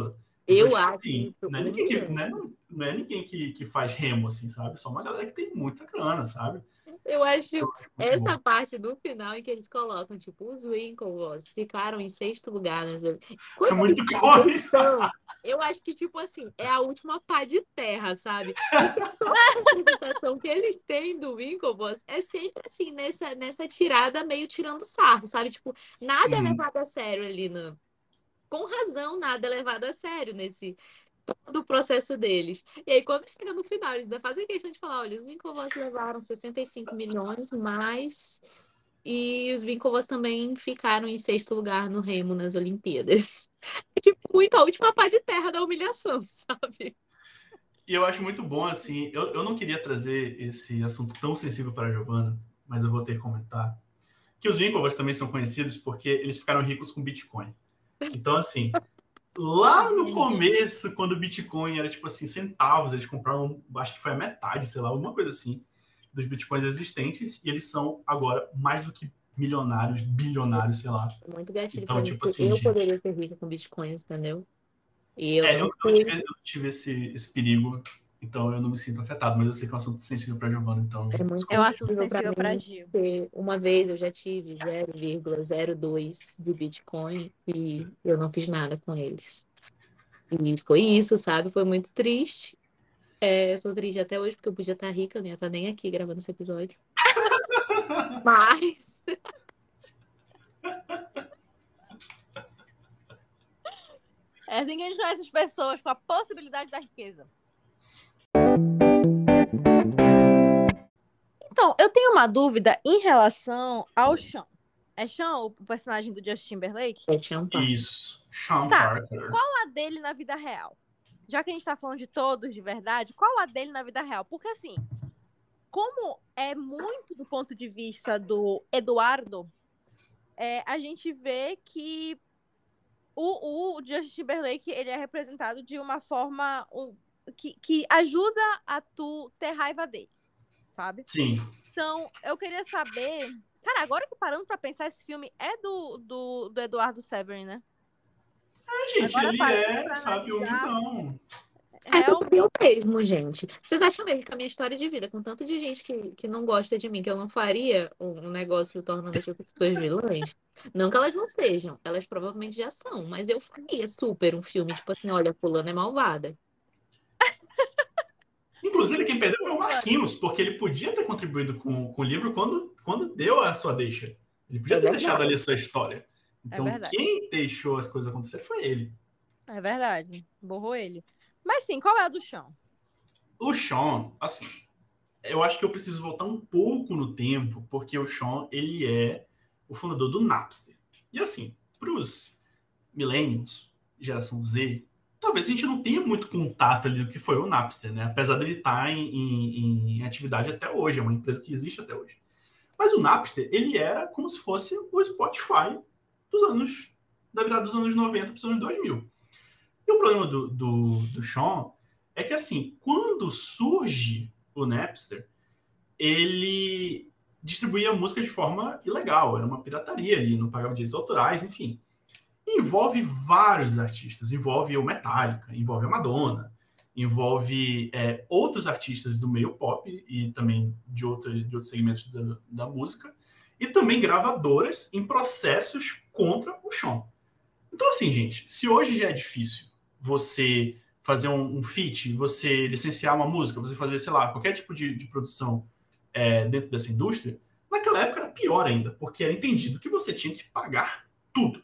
Eu Então, tipo acho assim, isso não é ninguém, que, não é, não é ninguém que, que faz remo, assim, sabe? Só uma galera que tem muita grana, sabe? Eu acho Muito essa bom. parte do final em que eles colocam, tipo, os Winklevoss ficaram em sexto lugar nas É muito corre. Eu acho que, tipo assim, é a última pá de terra, sabe? A representação que eles têm do Winklevoss é sempre assim, nessa, nessa tirada meio tirando sarro, sabe? Tipo, nada é levado a sério ali, no... com razão, nada é levado a sério nesse todo o processo deles. E aí, quando chega no final, eles ainda fazem questão de falar: olha, os Winklevoss levaram 65 milhões, mas. E os Winklevoss também ficaram em sexto lugar no Remo nas Olimpíadas. É tipo muito a última pá de terra da humilhação, sabe? E eu acho muito bom, assim, eu, eu não queria trazer esse assunto tão sensível para a Giovana, mas eu vou ter que comentar, que os Winklevoss também são conhecidos porque eles ficaram ricos com Bitcoin. Então, assim, lá no começo, quando o Bitcoin era, tipo assim, centavos, eles compraram, acho que foi a metade, sei lá, alguma coisa assim, dos Bitcoins existentes, e eles são agora mais do que milionários, bilionários, sei lá. É Muito gatilho Então, mim, tipo assim, eu gente. poderia ser rica com bitcoins, entendeu? E eu, É, eu, eu tive, eu tive esse, esse perigo, então eu não me sinto afetado, mas eu sei que é um assunto sensível para Giovana, então. É muito Eu acho sensível mim. Gil. Porque uma vez eu já tive 0,02 de Bitcoin e eu não fiz nada com eles. E foi isso, sabe? Foi muito triste. É, eu tô triste até hoje porque eu podia estar rica, eu não ia estar nem aqui gravando esse episódio. Mas É assim que a gente conhece as pessoas com a possibilidade da riqueza. Então, eu tenho uma dúvida em relação ao Sean. É Sean o personagem do Justin Timberlake? é champanhe. Isso. Sean Tá. Parker. Qual a dele na vida real? Já que a gente tá falando de todos de verdade, qual a dele na vida real? Porque assim, como é muito do ponto de vista do Eduardo, é, a gente vê que o, o Justin Timberlake ele é representado de uma forma que, que ajuda a tu ter raiva dele, sabe? Sim. Então, eu queria saber. Cara, agora que parando pra pensar, esse filme é do, do, do Eduardo Severin, né? É, gente, Agora ele é, sabe, analisar. humildão. É Real- eu mesmo, gente. Vocês acham mesmo que a minha história de vida, com tanto de gente que, que não gosta de mim, que eu não faria um, negócio tornando as pessoas vilãs? Não que elas não sejam, elas provavelmente já são, mas eu faria super um filme, tipo assim, olha, fulano é malvada. Inclusive, quem perdeu foi o Marquinhos, porque ele podia ter contribuído com, com o livro quando, quando deu a sua deixa. Ele podia É ter verdade. deixado ali a sua história. Então, verdade. quem deixou as coisas acontecerem foi ele. É verdade. Borrou ele. Mas sim, qual é a do chão? O Sean, assim, eu acho que eu preciso voltar um pouco no tempo, porque o Sean, ele é o fundador do Napster. E assim, para os millennials, geração Z, talvez a gente não tenha muito contato ali do que foi o Napster, né? Apesar dele estar em, em- em atividade até hoje, é uma empresa que existe até hoje. Mas o Napster, ele era como se fosse o Spotify dos anos, da virada dos anos 90 para os anos 2000. E o problema do, do, do Sean é que, assim, quando surge o Napster, ele distribuía música de forma ilegal, era uma pirataria ali, não pagava direitos autorais, enfim. Envolve vários artistas, envolve o Metallica, envolve a Madonna, envolve é, outros artistas do meio pop e também de, outro, de outros segmentos da, da música, e também gravadoras em processos contra o Sean. Então, assim, gente, se hoje já é difícil você fazer um, um feat, você licenciar uma música, você fazer, sei lá, qualquer tipo de, de produção é, dentro dessa indústria, naquela época era pior ainda, porque era entendido que você tinha que pagar tudo.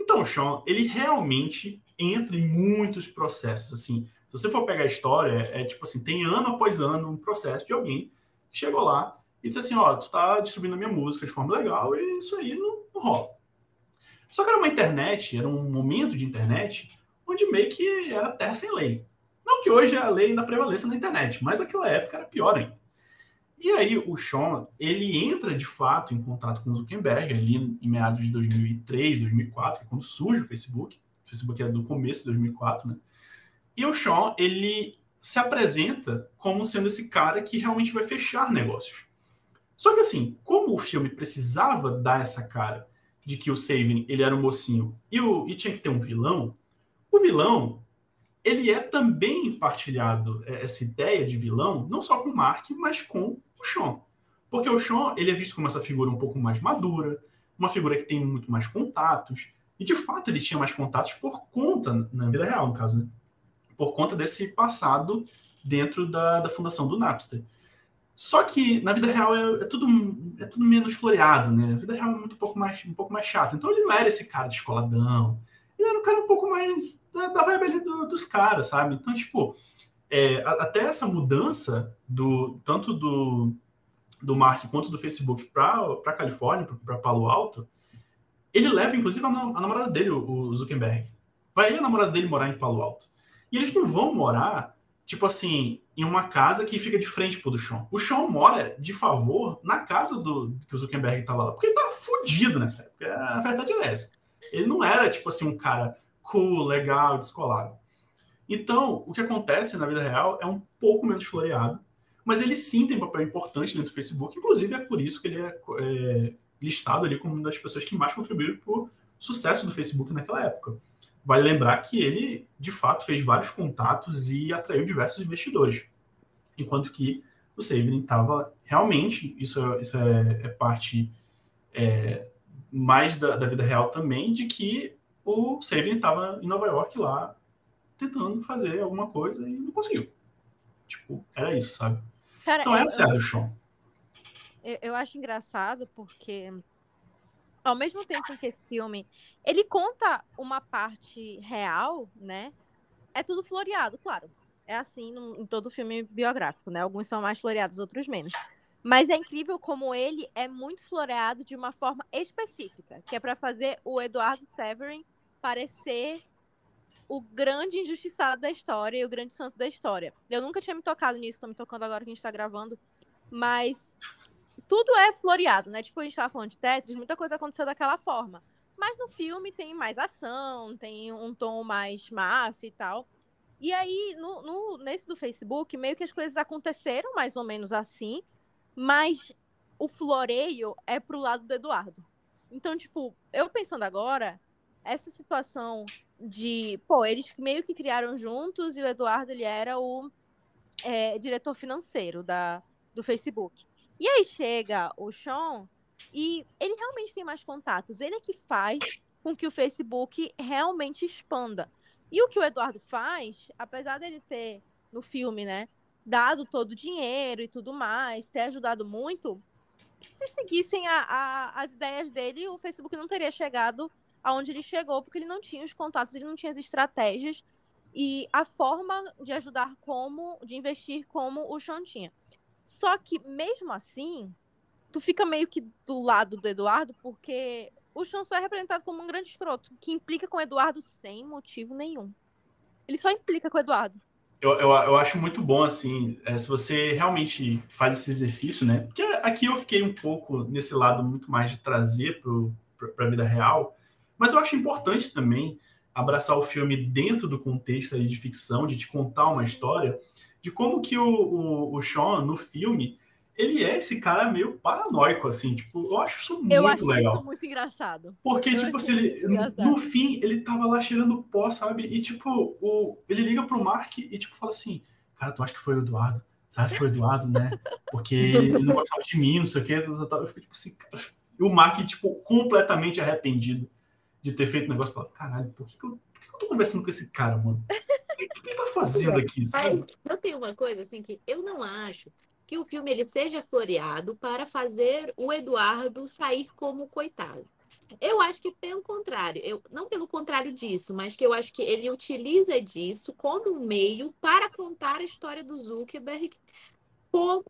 Então, o Sean, ele realmente entra em muitos processos, assim, se você for pegar a história, é tipo assim, tem ano após ano um processo de alguém que chegou lá e disse assim, ó, tu tá distribuindo a minha música de forma legal e isso aí não, não rola. Só que era uma internet, era um momento de internet onde meio que era terra sem lei. Não que hoje a lei ainda prevaleça na internet, mas naquela época era pior ainda. E aí o Sean, ele entra de fato em contato com o Zuckerberg ali em meados de 2003, 2004, que é quando surge o Facebook. O Facebook é do começo de 2004, né? E o Sean, ele se apresenta como sendo esse cara que realmente vai fechar negócios. Só que assim, como o filme precisava dar essa cara de que o Saving ele era um mocinho e, o, e tinha que ter um vilão, o vilão ele é também partilhado, é, essa ideia de vilão, não só com o Mark, mas com o Sean. Porque o Sean ele é visto como essa figura um pouco mais madura, uma figura que tem muito mais contatos, e de fato ele tinha mais contatos por conta, na vida real, no caso, né? por conta desse passado dentro da, da fundação do Napster. Só que na vida real é, é, tudo, é tudo menos floreado, né? A vida real é muito um pouco mais, um pouco mais chata. Então ele não era esse cara descoladão. Ele era um cara um pouco mais da, da vibe ali do, dos caras, sabe? Então, tipo, é, até essa mudança do tanto do, do Mark quanto do Facebook para Califórnia, para Palo Alto, ele leva, inclusive, a, a namorada dele, o Zuckerberg. Vai ele a namorada dele morar em Palo Alto. E eles não vão morar, tipo assim, em uma casa que fica de frente pro do Sean. O Sean mora de favor na casa do que o Zuckerberg estava lá, porque ele tava fudido nessa época. A verdade é essa. Ele não era, tipo assim, um cara cool, legal, descolado. Então, o que acontece na vida real é um pouco menos floreado, mas ele sim tem um papel importante dentro do Facebook, inclusive é por isso que ele é, é listado ali como uma das pessoas que mais contribuíram para o sucesso do Facebook naquela época. Vale lembrar que ele, de fato, fez vários contatos e atraiu diversos investidores, enquanto que o Saverin estava realmente, isso, é, isso é, é parte é, mais da, da, vida real também, de que o Saverin estava em Nova York lá tentando fazer alguma coisa e não conseguiu. Tipo, era isso, sabe? Cara, então essa é a Sean eu, eu acho engraçado porque ao mesmo tempo que esse filme ele conta uma parte real, né? É tudo floreado, claro. É assim no, em todo filme biográfico, né? Alguns são mais floreados, outros menos. Mas é incrível como ele é muito floreado de uma forma específica, que é para fazer o Eduardo Severin parecer o grande injustiçado da história e o grande santo da história. Eu nunca tinha me tocado nisso, tô me tocando agora que a gente tá gravando, mas tudo é floreado, né? Tipo, a gente tava falando de Tetris, muita coisa aconteceu daquela forma. Mas no filme tem mais ação, tem um tom mais máfia e tal. E aí, no, no, nesse do Facebook, meio que as coisas aconteceram mais ou menos assim, mas o floreio é pro lado do Eduardo. Então, tipo, eu pensando agora, essa situação de, pô, eles meio que criaram juntos e o Eduardo, ele era o é, diretor financeiro da, do Facebook. E aí chega o Sean e ele realmente tem mais contatos. Ele é que faz com que o Facebook realmente expanda. E o que o Eduardo faz, apesar dele ter no filme, né, dado todo o dinheiro e tudo mais, ter ajudado muito, se seguissem a, a, as ideias dele, o Facebook não teria chegado aonde ele chegou, porque ele não tinha os contatos, ele não tinha as estratégias e a forma de ajudar como, de investir como o Sean tinha. Só que, mesmo assim, tu fica meio que do lado do Eduardo, porque o Sean só é representado como um grande escroto, que implica com o Eduardo sem motivo nenhum. Ele só implica com o Eduardo. Eu, eu, eu acho muito bom, assim, é, se você realmente faz esse exercício, né? Porque aqui eu fiquei um pouco nesse lado muito mais de trazer para a vida real, mas eu acho importante também abraçar o filme dentro do contexto de ficção, de te contar uma história, de como que o, o, o Sean, no filme, ele é esse cara meio paranoico, assim, tipo, eu acho isso muito eu acho legal. Isso muito engraçado. Porque, eu tipo assim, ele, no fim, ele tava lá cheirando pó, sabe? E, tipo, o, ele liga pro Mark e, tipo, fala assim, cara, tu acha que foi o Eduardo? Sabe se foi o Eduardo, né? Porque ele não gostava de mim, não sei o quê. Eu fico, tipo assim, cara... E o Mark, tipo, completamente arrependido de ter feito o negócio. Fala, caralho, por que, que, eu, por que, que eu tô conversando com esse cara, mano? O que, que ele tá fazendo aqui? Sabe? Eu tenho uma coisa assim que eu não acho que o filme ele seja floreado para fazer o Eduardo sair como coitado. Eu acho que pelo contrário, eu, não pelo contrário disso, mas que eu acho que ele utiliza disso como um meio para contar a história do Zuckerberg como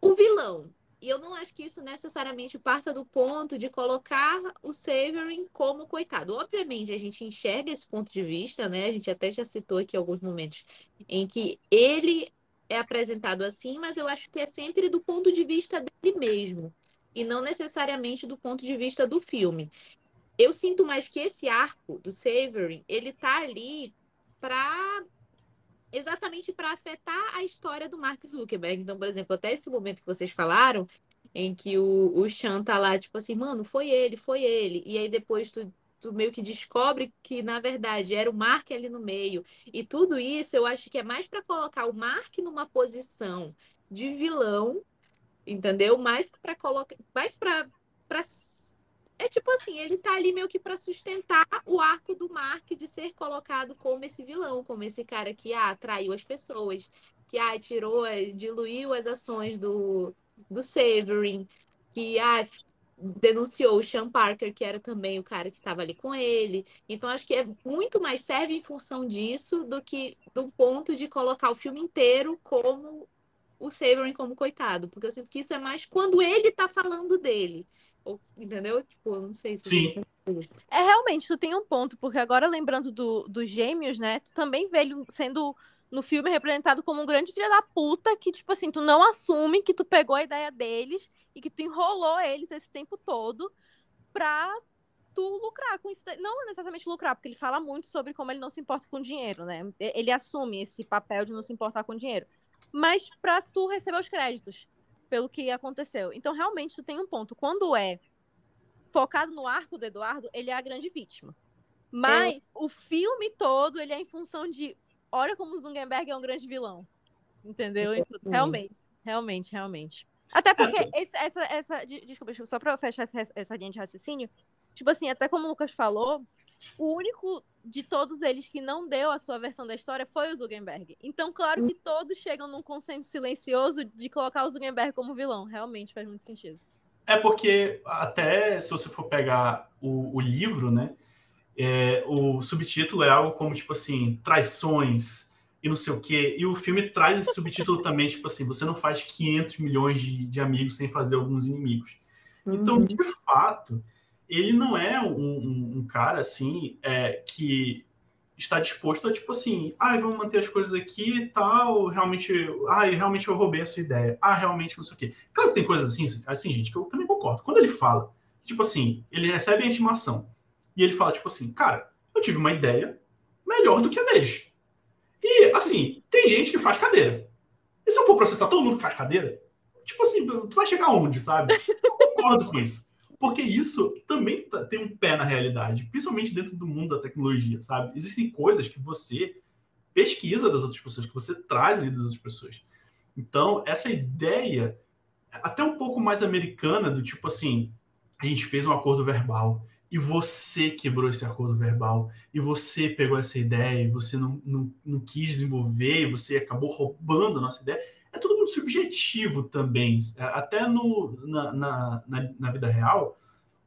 o vilão. E eu não acho que isso necessariamente parta do ponto de colocar o Savoring como coitado. Obviamente, a gente enxerga esse ponto de vista, né? A gente até já citou aqui alguns momentos em que ele é apresentado assim, mas eu acho que é sempre do ponto de vista dele mesmo e não necessariamente do ponto de vista do filme. Eu sinto mais que esse arco do Savoring, ele tá ali para exatamente para afetar a história do Mark Zuckerberg. Então, por exemplo, até esse momento que vocês falaram, em que o, o Chan tá lá, tipo assim, mano, foi ele, foi ele. E aí depois tu, tu meio que descobre que, na verdade, era o Mark ali no meio. E tudo isso eu acho que é mais para colocar o Mark numa posição de vilão, entendeu? Mais para colocar. Mais pra, pra é tipo assim, ele tá ali meio que para sustentar o arco do Mark de ser colocado como esse vilão, como esse cara que ah, atraiu as pessoas, que ah, tirou, eh, diluiu as ações do, do Severin, que ah, denunciou o Sean Parker, que era também o cara que estava ali com ele. Então, acho que é muito mais serve em função disso do que do ponto de colocar o filme inteiro como o Severin como coitado. Porque eu sinto que isso é mais quando ele tá falando dele. Ou, entendeu? Tipo, não sei se. Sim. É realmente, tu tem um ponto, porque agora lembrando do, dos gêmeos, né? Tu também vê ele sendo no filme representado como um grande filho da puta que, tipo assim, tu não assume que tu pegou a ideia deles e que tu enrolou eles esse tempo todo pra tu lucrar com isso. Não necessariamente lucrar, porque ele fala muito sobre como ele não se importa com dinheiro, né? Ele assume esse papel de não se importar com dinheiro. Mas pra tu receber os créditos pelo que aconteceu. Então, realmente, tu tem um ponto. Quando é focado no arco do Eduardo, ele é a grande vítima. Mas é. o filme todo, ele é em função de olha como o Zungenberg é um grande vilão. Entendeu? Realmente, realmente, realmente. Até porque é. esse, essa, essa. Desculpa, só pra fechar essa, essa linha de raciocínio. Tipo assim, até como o Lucas falou, o único de todos eles que não deu a sua versão da história foi o Zuckerberg. Então, claro que todos chegam num consenso silencioso de colocar o Zuckerberg como vilão. Realmente faz muito sentido. É porque, até se você for pegar o, o livro, né? É, o subtítulo é algo como, tipo assim, traições e não sei o quê. E o filme traz esse subtítulo também, tipo assim, você não faz 500 milhões de, de amigos sem fazer alguns inimigos. Então, uhum. de fato, ele não é um, um, um cara assim é, que está disposto a tipo assim, ah, vamos manter as coisas aqui e tal, realmente, ah, realmente eu roubei a sua ideia, ah, realmente não sei o quê. Claro que tem coisas assim, assim, gente, que eu também concordo. Quando ele fala, tipo assim, ele recebe a intimação e ele fala, tipo assim, cara, eu tive uma ideia melhor do que a deles. E, assim, tem gente que faz cadeira. E se eu for processar todo mundo que faz cadeira, tipo assim, tu vai chegar onde, sabe? Eu concordo com isso. Porque isso também tá, tem um pé na realidade, principalmente dentro do mundo da tecnologia, sabe? Existem coisas que você pesquisa das outras pessoas, que você traz ali das outras pessoas. Então, essa ideia, até um pouco mais americana, do tipo assim, a gente fez um acordo verbal e você quebrou esse acordo verbal, e você pegou essa ideia, e você não, não, não quis desenvolver, e você acabou roubando a nossa ideia é tudo muito subjetivo também, é, até no, na, na, na, vida real,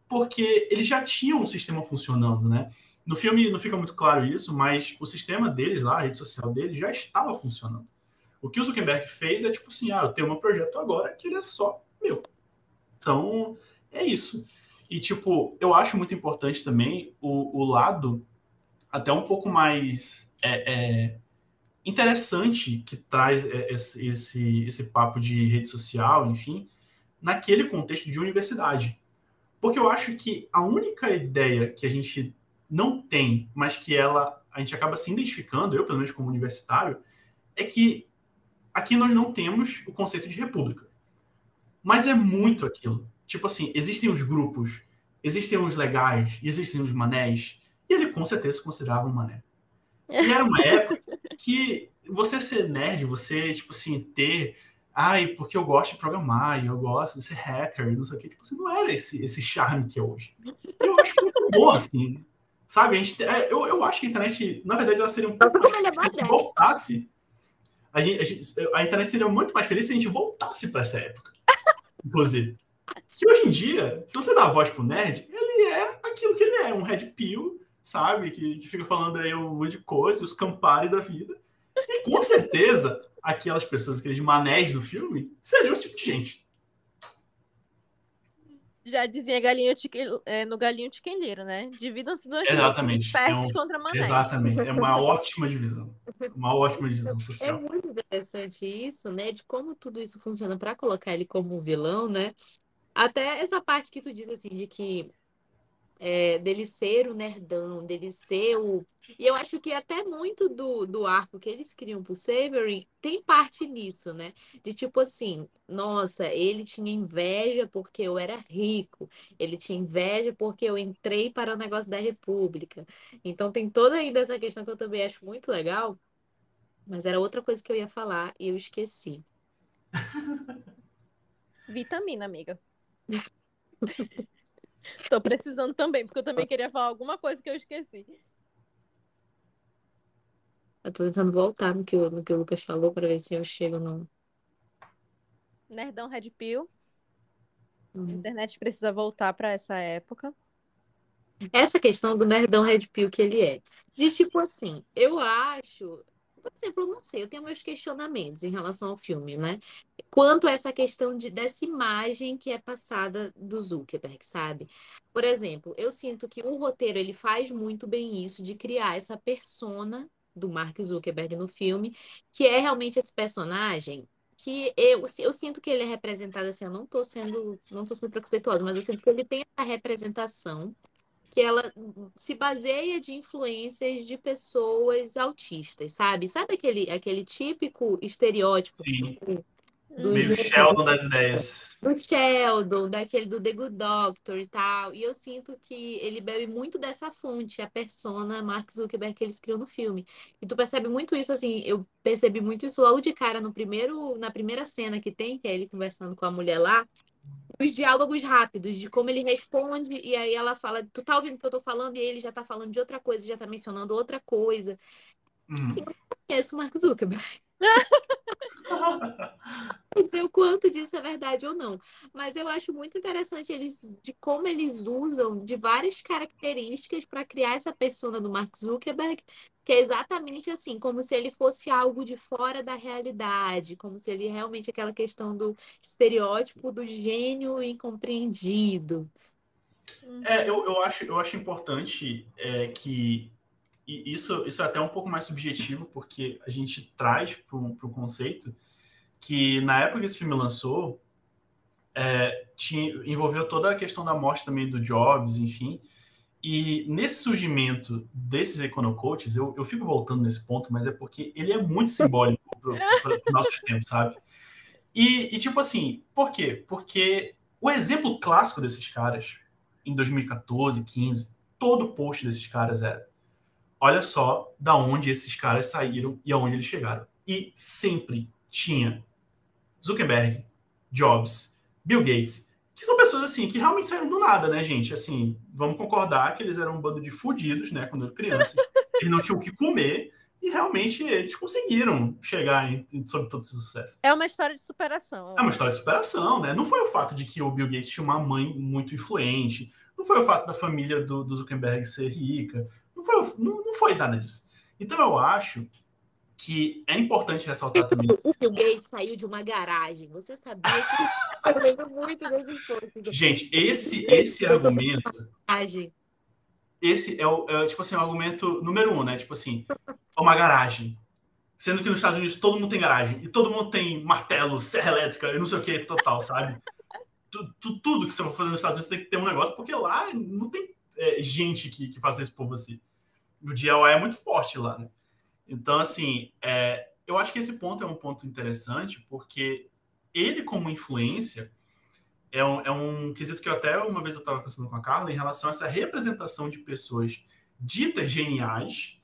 porque eles já tinham um sistema funcionando, né? No filme não fica muito claro isso, mas o sistema deles lá, a rede social deles, já estava funcionando. O que o Zuckerberg fez é tipo assim, ah, eu tenho um projeto agora que ele é só meu. Então, é isso. E, tipo, eu acho muito importante também o, o lado até um pouco mais é, é, interessante que traz esse, esse, esse papo de rede social, enfim, naquele contexto de universidade. Porque eu acho que a única ideia que a gente não tem, mas que ela a gente acaba se identificando, eu pelo menos como universitário, é que aqui nós não temos o conceito de república. Mas é muito aquilo. Tipo assim, existem os grupos, existem os legais, existem os manés, e ele com certeza se considerava um mané. E era uma época que você ser nerd, você, tipo assim, ter. Ai, porque eu gosto de programar, e eu gosto de ser hacker, não sei o quê. Tipo, assim, não era esse, esse charme que é hoje. Eu acho muito bom, assim. Sabe? A gente, é, eu, eu acho que a internet, na verdade, ela seria um pouco mais feliz se a gente voltasse. A, gente, a, gente, a internet seria muito mais feliz se a gente voltasse para essa época. Inclusive. Que hoje em dia, se você dá voz pro nerd, ele é aquilo que ele é, um red pill sabe? Que, que fica falando aí um monte de coisa, os Campari da vida. E com certeza, aquelas pessoas, aqueles manés do filme, seriam esse tipo de gente. Já dizia galinho é, no galinho tiquenleiro, né? Dividam-se duas Exatamente. É um, contra manés. Exatamente. É uma ótima divisão. Uma ótima divisão social. É muito interessante isso, né? De como tudo isso funciona para colocar ele como vilão, né? Até essa parte que tu diz assim, de que é, dele ser o nerdão, dele ser o. E eu acho que até muito do, do arco que eles criam pro Savory tem parte nisso, né? De tipo assim, nossa, ele tinha inveja porque eu era rico, ele tinha inveja porque eu entrei para o negócio da República. Então tem toda ainda essa questão que eu também acho muito legal, mas era outra coisa que eu ia falar e eu esqueci. Vitamina, amiga. Tô precisando também, porque eu também queria falar alguma coisa que eu esqueci. Eu tô tentando voltar no que, o, no que o Lucas falou para ver se eu chego no. Nerdão Red Pill. Uhum. A internet precisa voltar para essa época. Essa questão do nerdão Red Pill que ele é. De tipo assim, eu acho por exemplo, não sei, eu tenho meus questionamentos em relação ao filme, né? Quanto a essa questão de, dessa imagem que é passada do Zuckerberg, sabe? Por exemplo, eu sinto que o roteiro ele faz muito bem isso de criar essa persona do Mark Zuckerberg no filme, que é realmente esse personagem que eu, eu sinto que ele é representado assim, eu não tô sendo, não tô sendo preconceituosa, mas eu sinto que ele tem essa representação que ela se baseia de influências de pessoas autistas, sabe? Sabe aquele, aquele típico estereótipo Sim. Do Meio Sheldon das ideias. Do Sheldon, daquele do The Good Doctor e tal. E eu sinto que ele bebe muito dessa fonte, a persona Mark Zuckerberg que eles criam no filme. E tu percebe muito isso, assim, eu percebi muito isso logo de cara no primeiro, na primeira cena que tem, que é ele conversando com a mulher lá os diálogos rápidos, de como ele responde, e aí ela fala, tu tá ouvindo o que eu tô falando, e ele já tá falando de outra coisa, já tá mencionando outra coisa. Hum. Assim, eu conheço o Mark Zuckerberg. Dizer o quanto disso é verdade ou não. Mas eu acho muito interessante eles de como eles usam de várias características para criar essa persona do Mark Zuckerberg, que é exatamente assim, como se ele fosse algo de fora da realidade, como se ele realmente aquela questão do estereótipo do gênio incompreendido. É, eu, eu, acho, eu acho importante é, que e isso, isso é até um pouco mais subjetivo, porque a gente traz para o conceito que na época que esse filme lançou, é, tinha, envolveu toda a questão da morte também do Jobs, enfim. E nesse surgimento desses econocoaches, eu, eu fico voltando nesse ponto, mas é porque ele é muito simbólico para os nossos tempos, sabe? E, e, tipo assim, por quê? Porque o exemplo clássico desses caras, em 2014, 15, todo post desses caras era olha só da onde esses caras saíram e aonde eles chegaram. E sempre tinha Zuckerberg, Jobs, Bill Gates, que são pessoas assim que realmente saíram do nada, né, gente? Assim, vamos concordar que eles eram um bando de fudidos, né, quando eram crianças. eles não tinham o que comer e realmente eles conseguiram chegar em, em, sobre todo esse sucesso. É uma história de superação. É uma história de superação, né? Não foi o fato de que o Bill Gates tinha uma mãe muito influente, não foi o fato da família do, do Zuckerberg ser rica, não foi, não, não foi nada disso. Então eu acho que é importante ressaltar também. O Bill Gates saiu de uma garagem. Você sabia que eu lembro muito desse ponto. Gente, esse, esse argumento. Esse é o, é, tipo assim, o argumento número um, né? Tipo assim, uma garagem. Sendo que nos Estados Unidos todo mundo tem garagem. E todo mundo tem martelo, serra elétrica e não sei o que, total, sabe? tudo, tudo que você for fazer nos Estados Unidos tem que ter um negócio, porque lá não tem é, gente que, que faça isso por você. O DIY é muito forte lá, né? Então, assim, é, eu acho que esse ponto é um ponto interessante, porque ele, como influência, é um, é um quesito que eu até uma vez eu estava conversando com a Carla em relação a essa representação de pessoas ditas geniais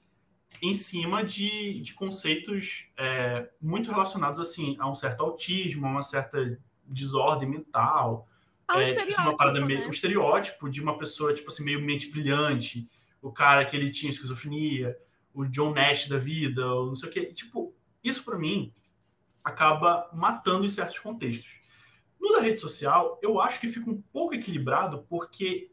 em cima de, de conceitos é, muito relacionados assim a um certo autismo, a uma certa desordem mental, ah, é, tipo, uma parada meio, né? um estereótipo de uma pessoa, tipo assim, meio mente brilhante, o cara que ele tinha esquizofrenia, o John Nash da vida, ou não sei o que. Tipo, isso para mim acaba matando em certos contextos. No da rede social, eu acho que fica um pouco equilibrado, porque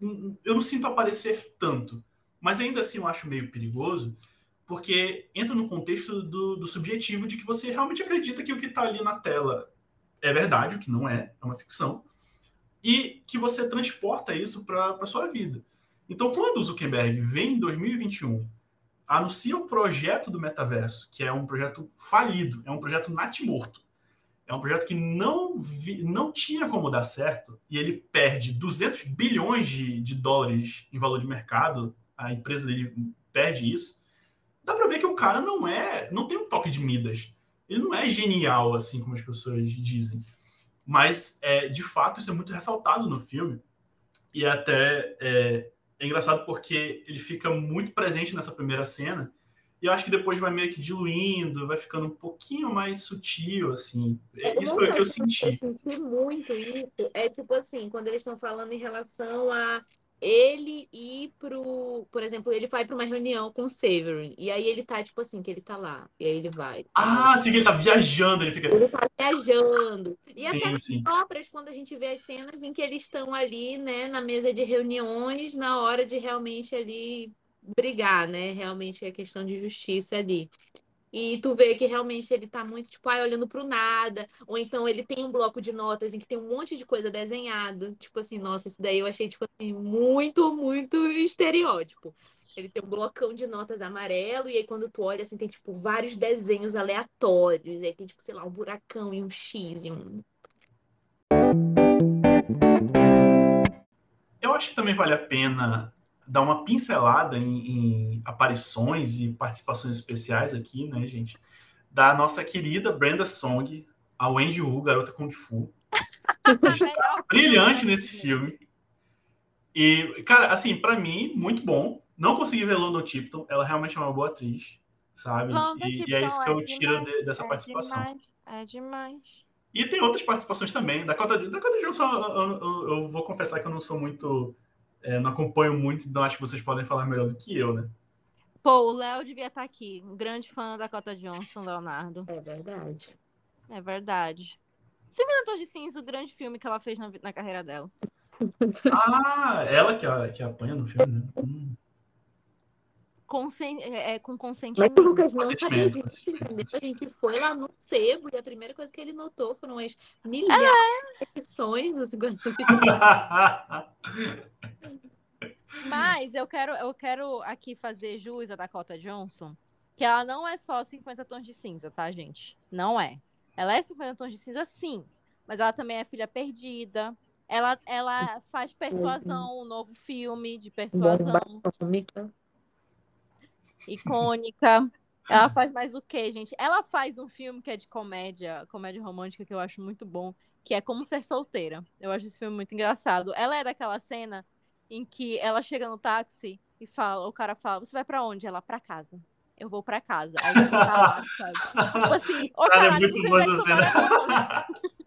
eu não sinto aparecer tanto. Mas ainda assim eu acho meio perigoso, porque entra no contexto do, do subjetivo de que você realmente acredita que o que está ali na tela é verdade, o que não é, é uma ficção e que você transporta isso para a sua vida. Então, quando o Zuckerberg vem em 2021, anuncia o projeto do metaverso, que é um projeto falido, é um projeto natimorto, É um projeto que não, vi, não tinha como dar certo e ele perde 200 bilhões de, de dólares em valor de mercado. A empresa dele perde isso. Dá para ver que o cara não é, não tem um toque de Midas. Ele não é genial assim como as pessoas dizem. Mas é, de fato isso é muito ressaltado no filme e até é, é engraçado porque ele fica muito presente nessa primeira cena e eu acho que depois vai meio que diluindo, vai ficando um pouquinho mais sutil, assim. É, isso foi o que eu senti. Eu senti muito isso. É tipo assim, quando eles estão falando em relação a ele ir pro, por exemplo, ele vai para uma reunião com o Severin, e aí ele tá, tipo assim, que ele tá lá, e aí ele vai. Ah, sim, ele tá viajando, ele fica... Ele tá viajando. E sim, até sim. próprias, quando a gente vê as cenas em que eles estão ali, né, na mesa de reuniões, na hora de realmente ali brigar, né, realmente é questão de justiça ali. E tu vê que realmente ele tá muito, tipo, ai, olhando pro nada. Ou então ele tem um bloco de notas em que tem um monte de coisa desenhado. Tipo assim, nossa, isso daí eu achei, tipo assim, muito, muito estereótipo. Ele tem um blocão de notas amarelo, e aí quando tu olha, assim, tem, tipo, vários desenhos aleatórios. E aí tem, tipo, sei lá, um buracão e um X e um... Eu acho que também vale a pena dar uma pincelada em, em, aparições e participações especiais aqui, né, gente? Da nossa querida Brenda Song, a Wendy Wu, garota Kung Fu. brilhante nesse filme. E, cara, assim, para mim, muito bom. Não consegui ver London Tipton, ela realmente é uma boa atriz, sabe? E, e, é isso que eu é tiro demais, de, dessa é participação. Demais, é demais. E tem outras participações também. Dakota, Dakota Johnson, eu, eu, eu, vou confessar que eu não sou muito é, não acompanho muito, então acho que vocês podem falar melhor do que eu, né? Pô, o Léo devia estar tá aqui. Um grande fã da Cota Johnson, Leonardo. É verdade. É verdade. Cinco Minutos de Cinza, o grande filme que ela fez na, na carreira dela. Ah, ela que, que apanha no filme, né? Hum. Consen é, é, com consentimento. Mas o Lucas não sabia disso, entendeu? A gente foi lá no sebo e a primeira coisa que ele notou foram as milhares é. de no segundo Mas eu quero, eu quero aqui fazer jus a Dakota Johnson, que ela não é só 50 tons de cinza, tá, gente? Não é. Ela é 50 tons de cinza, sim. Mas ela também é filha perdida. Ela, ela faz persuasão, um novo filme de persuasão. Icônica. Ela faz mais o quê, gente? Ela faz um filme que é de comédia, comédia romântica, que eu acho muito bom, que é Como Ser Solteira. Eu acho esse filme muito engraçado. Ela é daquela cena em que ela chega no táxi e fala, o cara fala, você vai para onde? Ela, para casa. Eu vou para casa. Aí ele tá lá, sabe? Tipo assim, ô cara, caralho, é muito boa essa cena.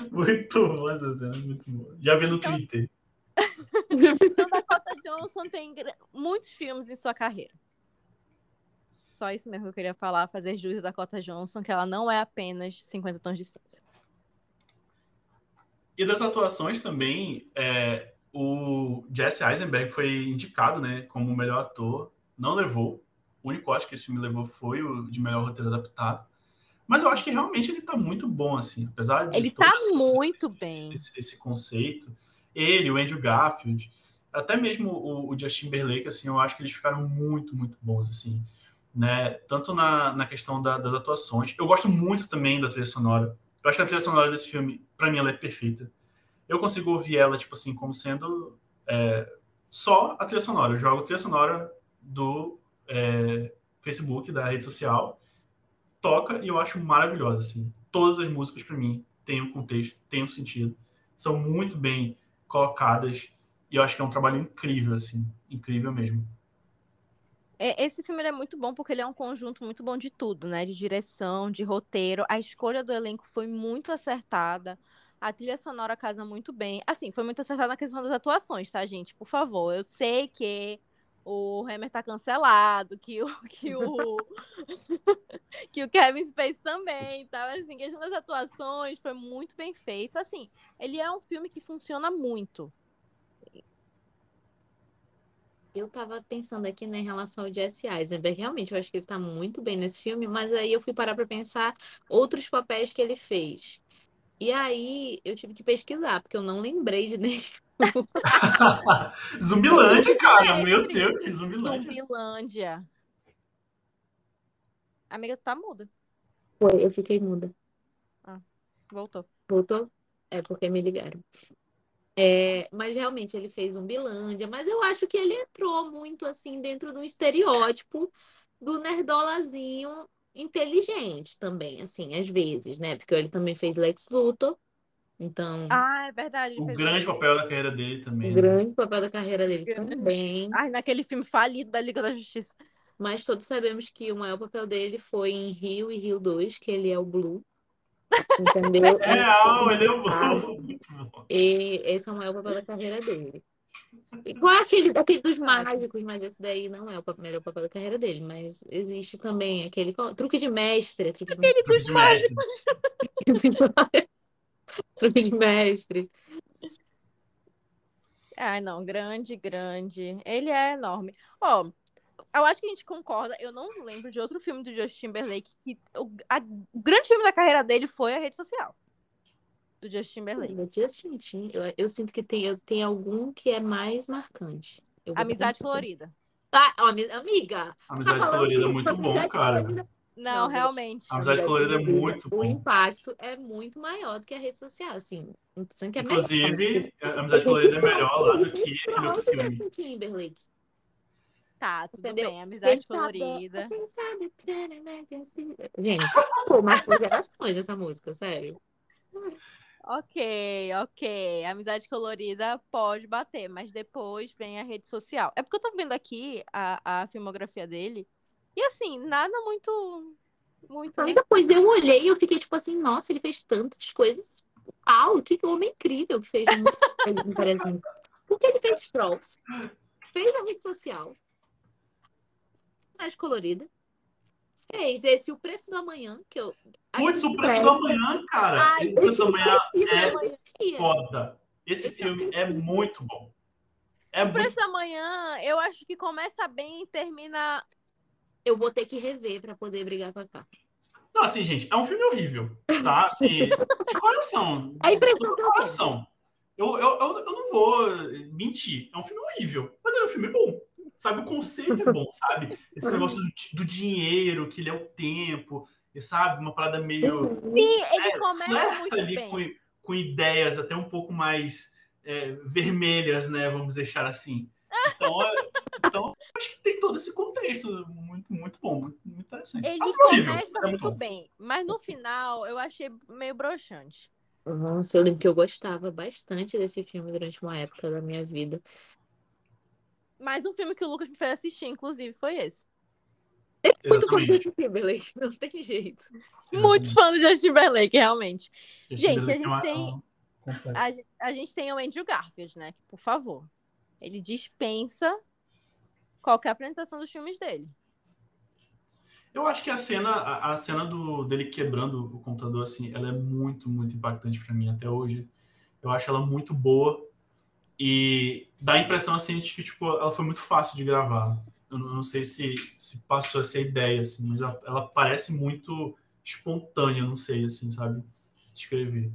muito boa essa cena, muito boa. Já vi no então... Twitter. Então, Dakota Johnson tem muitos filmes em sua carreira. Só isso mesmo que eu queria falar, fazer jus da Dakota Johnson, que ela não é apenas 50 tons de cinza. E das atuações também, é, o Jesse Eisenberg foi indicado né, como o melhor ator, não levou. O único acho que esse filme levou foi o de melhor roteiro adaptado. Mas eu acho que realmente ele tá muito bom, assim, apesar de. Ele tá muito bem. Esse, esse, conceito. Ele, o Andrew Garfield, até mesmo o, o, Justin Timberlake, assim, eu acho que eles ficaram muito, muito bons, assim, né? Tanto na, na questão da, das atuações. Eu gosto muito também da trilha sonora. Eu acho que a trilha sonora desse filme, para mim, ela é perfeita. Eu consigo ouvir ela, tipo assim, como sendo é, só a trilha sonora. Eu jogo a trilha sonora do é, Facebook, da rede social, toca e eu acho maravilhosa, assim. Todas as músicas, para mim, têm um contexto, têm um sentido, são muito bem colocadas e eu acho que é um trabalho incrível, assim, incrível mesmo. É, esse filme é muito bom porque ele é um conjunto muito bom de tudo, né? De direção, de roteiro. A escolha do elenco foi muito acertada. A trilha sonora casa muito bem. Assim, foi muito acertada na questão das atuações, tá, gente? Por favor. Eu sei que o Hammer tá cancelado, que o que o que o Kevin Space também, tá? Mas, assim, questão das atuações foi muito bem feito. Assim, ele é um filme que funciona muito eu tava pensando aqui né, em relação ao Jesse Eisenberg. Realmente, eu acho que ele tá muito bem nesse filme, mas aí eu fui parar para pensar outros papéis que ele fez. E aí eu tive que pesquisar, porque eu não lembrei de nenhum. Zumbilândia, cara, é, meu Deus, que Zumbilândia. Zumbilândia. Amiga, tu tá muda. Foi, eu fiquei muda. Voltou. Voltou? É porque me ligaram. É, mas realmente ele fez um Bilândia, mas eu acho que ele entrou muito assim dentro do estereótipo do nerdolazinho inteligente também, assim, às vezes, né? Porque ele também fez Lex Luthor. Então, Ah, é verdade. O grande isso. papel da carreira dele o também. né? grande papel da carreira dele Grande. também. Ai, naquele filme falido da Liga da Justiça. Mas todos sabemos que o maior papel dele foi em Rio e Rio 2, que ele é o Blue. Entendeu? É real, ele é um Ah. bom. E esse é o maior papel da carreira dele. Igual aquele, aquele dos mágicos, mas esse daí não é o melhor papel da carreira dele. Mas existe também aquele truque de mestre. Truque de mestre. Aquele Truque de mestre. truque de mestre. Ai, não, grande, grande. Ele é enorme. Ó, eu acho que a gente concorda. Eu não lembro de outro filme do Justin Timberlake que o, a- o grande filme da carreira dele foi a rede social. Do Justin Timberlake. Justin Tim, eu, eu sinto que tem, eu- tem algum que é mais marcante. Amizade Colorida. Ah, ó, ami- amiga! Amizade tá Colorida é muito bom, Amizade cara. Colorida- Não, Não, realmente. Amizade Colorida é muito O bom. impacto é muito maior do que a rede social, assim. É melhor, Inclusive, mas- a Amizade Colorida é melhor lá do que aquele não, outro filme. Timberlake. Tá, tudo Entendeu? bem. Amizade Colorida. bom, pensado, Gente, pô, marcou gerações essa música, sério. Ok, ok. Amizade colorida pode bater, mas depois vem a rede social. É porque eu tô vendo aqui a, a filmografia dele. E assim, nada muito. Muito. Amiga, pois eu olhei e eu fiquei tipo assim, nossa, ele fez tantas coisas. Uau, que homem incrível que fez muitas coisas interessantes. Porque ele fez Trolls, fez a rede social, Amizade colorida, fez esse O Preço do Amanhã, que eu. Putz, o preço É. do amanhã, cara. Ai, o preço do amanhã é foda. Esse filme é é muito bom. É O preço muito... da manhã, eu acho que começa bem e termina. Eu vou ter que rever pra poder brigar com a Cá. Não, assim, gente, é um filme horrível, tá? Assim, de coração. A impressão de coração. Eu, eu, eu, eu não vou mentir. É um filme horrível, mas é um filme bom. Sabe, o conceito é bom, sabe? Esse negócio do, do dinheiro, que ele é o tempo, sabe? Uma parada meio... Sim, ele É, começa muito ali bem. com, com ideias até um pouco mais é, vermelhas, né? Vamos deixar assim. Então, é- então, acho que tem todo esse contexto muito, muito bom, muito, muito interessante. Ele É começa é muito bom. bem, mas no final eu achei meio broxante. Nossa, eu lembro que eu gostava bastante desse filme durante uma época da minha vida. Mas um filme que o Lucas me fez assistir, inclusive, foi esse. Muito fã Exatamente. desse Timberlake, não tem jeito. Muito fã do Justin Timberlake, realmente. Justin Gente, a Timberlake gente é uma- tem-. A, a gente tem o Andrew Garfield, né? Por favor. Ele dispensa qualquer apresentação dos filmes dele. Eu acho que a cena, a, a cena do, dele quebrando o computador, assim, ela é muito, muito impactante pra mim até hoje. Eu acho ela muito boa e dá a impressão, assim, de que, tipo, ela foi muito fácil de gravar. Eu não, eu não sei se, se passou essa ideia, assim, mas ela, ela parece muito espontânea, não sei, assim, sabe? Escrever.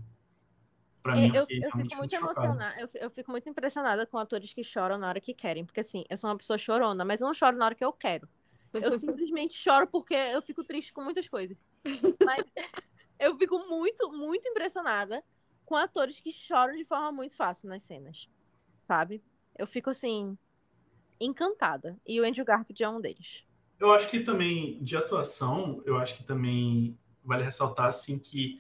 Pra mim, É, eu, fiquei eu realmente fico muito chocado. emocionada. Eu, eu fico muito impressionada com atores que choram na hora que querem. Porque, assim, eu sou uma pessoa chorona, mas eu não choro na hora que eu quero. Eu simplesmente choro porque eu fico triste com muitas coisas. Mas eu fico muito, muito impressionada com atores que choram de forma muito fácil nas cenas. Sabe? Eu fico assim, encantada. E o Andrew Garfield é um deles. Eu acho que também, de atuação, eu acho que também vale ressaltar, assim, que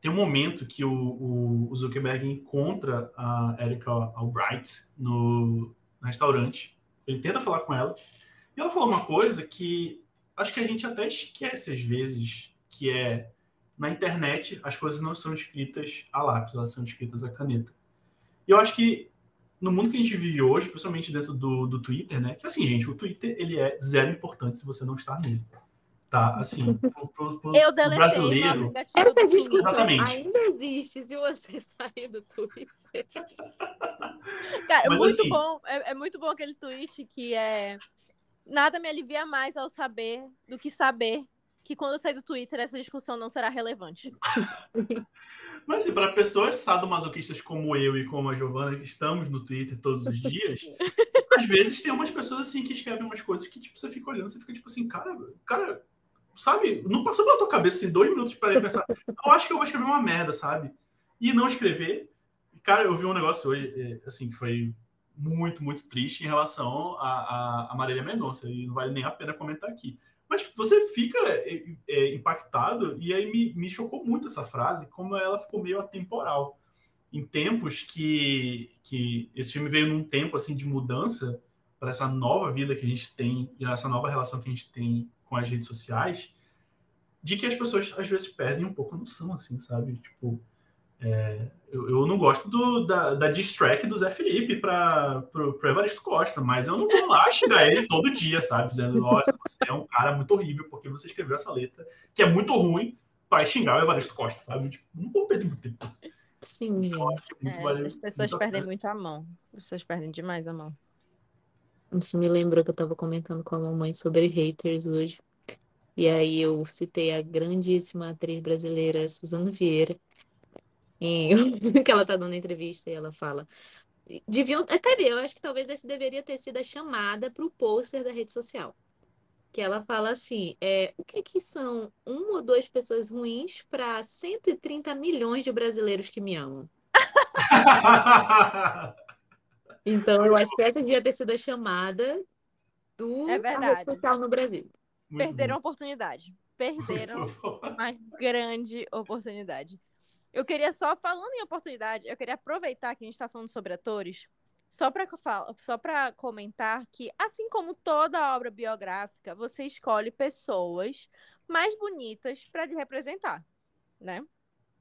tem um momento que o, o, Zuckerberg encontra a Erika Albright no, no restaurante. Ele tenta falar com ela. E ela falou uma coisa que acho que a gente até esquece às vezes, que é na internet as coisas não são escritas a lápis, elas são escritas a caneta. E eu acho que no mundo que a gente vive hoje, principalmente dentro do, do Twitter, né? Que assim, gente, o Twitter ele é zero importante se você não está nele. Tá? Assim, pro, pro, pro, Eu pro deletei brasileiro. Essa discussão Exatamente. ainda existe se você sair do Twitter. Cara, é Mas, muito assim- bom. É, é muito bom aquele tweet que é. Nada me alivia mais ao saber do que saber que quando eu sair do Twitter essa discussão não será relevante. Mas assim, para pessoas sadomasoquistas como eu e como a Giovana, que estamos no Twitter todos os dias, às vezes tem umas pessoas assim que escrevem umas coisas que tipo, você fica olhando, você fica tipo assim, cara, cara, sabe, não passou pela tua cabeça em dois minutos para pensar, eu acho que eu vou escrever uma merda, sabe? E não escrever. Cara, eu vi um negócio hoje, é, assim, que foi muito, muito triste em relação a, a, a Marília Mendonça, e não vale nem a pena comentar aqui. Mas você fica é, é, impactado, e aí me, me chocou muito essa frase, como ela ficou meio atemporal. Em tempos que, que esse filme veio num tempo assim de mudança para essa nova vida que a gente tem, e essa nova relação que a gente tem com as redes sociais, de que as pessoas às vezes perdem um pouco a noção, assim, sabe? Tipo, é, eu, eu, não gosto do, da, da distrack do Zé Felipe para o Evaristo Costa, mas eu não vou lá xingar ele todo dia, sabe? Dizendo, nossa, você é um cara muito horrível porque você escreveu essa letra, que é muito ruim, para xingar o Evaristo Costa, sabe? Tipo, não vou perder muito tempo. Sim, então, é, vale as pessoas perdem muito a mão. As pessoas perdem demais a mão. Isso me lembrou que eu estava comentando com a mamãe sobre haters hoje. E aí eu citei a grandíssima atriz brasileira Suzana Vieira, em, que ela tá dando entrevista e ela fala. Deviam, até eu acho que talvez essa deveria ter sido a chamada para o pôster da rede social. Que ela fala assim: é, o que, que são uma ou duas pessoas ruins para 130 milhões de brasileiros que me amam? então, eu acho que essa devia ter sido a chamada do é social no Brasil. Muito Perderam a oportunidade. Perderam uma grande oportunidade. Eu queria só, falando em oportunidade, eu queria aproveitar que a gente está falando sobre atores, só para só para comentar que, assim como toda obra biográfica, você escolhe pessoas mais bonitas para lhe representar, né?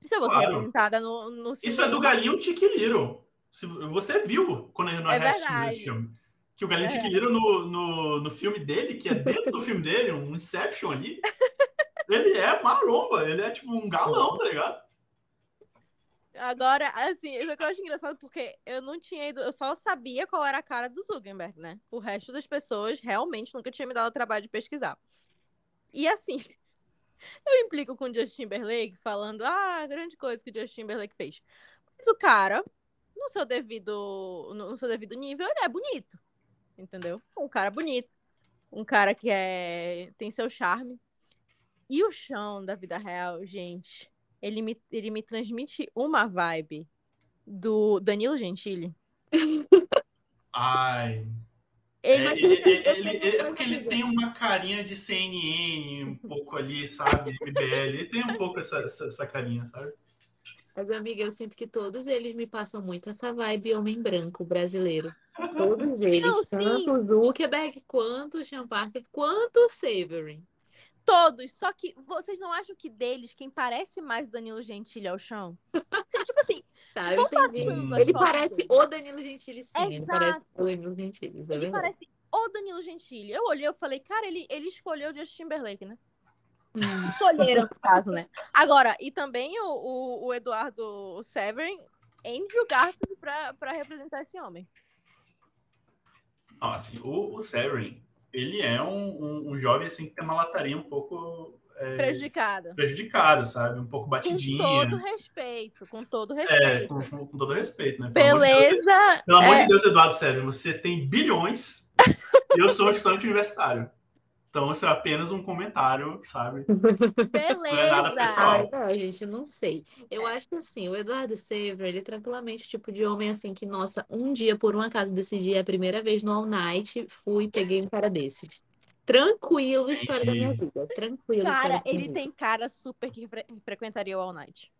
Se eu vou claro. ser representada no, no cinema... Isso é do Galinho Tiquiliro. Você viu quando não é desse filme. Que o Galinho é. No, no, no filme dele, que é dentro do filme dele, um Inception ali, ele é maromba, ele é tipo um galão, tá ligado? Agora, assim, isso que eu acho engraçado porque eu não tinha ido, eu só sabia qual era a cara do Zuckerberg, né? O resto das pessoas realmente nunca tinha me dado o trabalho de pesquisar. E assim, eu implico com o Justin Timberlake falando, ah, grande coisa que o Justin Timberlake fez. Mas o cara, no seu devido, no seu devido nível, ele é bonito. Entendeu? Um cara bonito. Um cara que é, tem seu charme. E o chão da vida real, gente ele me, ele me transmite uma vibe do Danilo Gentili. Ai. Ele, é, ele, ele, ele, é porque ele tem uma carinha de CNN um pouco ali, sabe? MBL. Ele tem um pouco essa, essa, essa carinha, sabe? Mas, amiga, eu sinto que todos eles me passam muito essa vibe homem branco brasileiro. Todos eles. Não, tanto o Zuckerberg, quanto o Sean Parker, quanto o Severin. Todos. Só que vocês não acham que deles, quem parece mais Danilo Gentili é o chão? Tipo assim, tá, eu Ele parece dele. o Danilo Gentili, sim. Exato. Ele parece o Danilo Gentili. É ele parece o Danilo Gentili. Eu olhei, eu falei, cara, ele, ele escolheu o Justin Timberlake, né? Escolheram, no caso, né? Agora, e também o, o, o Eduardo Severin, Andrew Garfield pra representar esse homem. Ah, assim, o, o Severin, ele é um, um, um, jovem assim que tem uma lataria um pouco é, prejudicada. Prejudicada, sabe? Um pouco batidinha. Com todo respeito, com todo é, respeito. É, com, com, com todo respeito, né? Pelo Beleza. Amor de Deus, pelo amor é... de Deus, Eduardo, sério, você tem bilhões e eu sou um estudante universitário. Então, isso é apenas um comentário, sabe? Beleza. Não é nada pessoal. Ai, não, gente, não sei. Eu acho que assim, o Eduardo Sever, ele é tranquilamente o tipo de homem assim que, nossa, um dia, por um acaso, decidi a primeira vez no All Night, fui e peguei um cara desses. Tranquilo, história da minha vida. Tranquilo. Cara, ele tem cara super que fre frequentaria o All Night.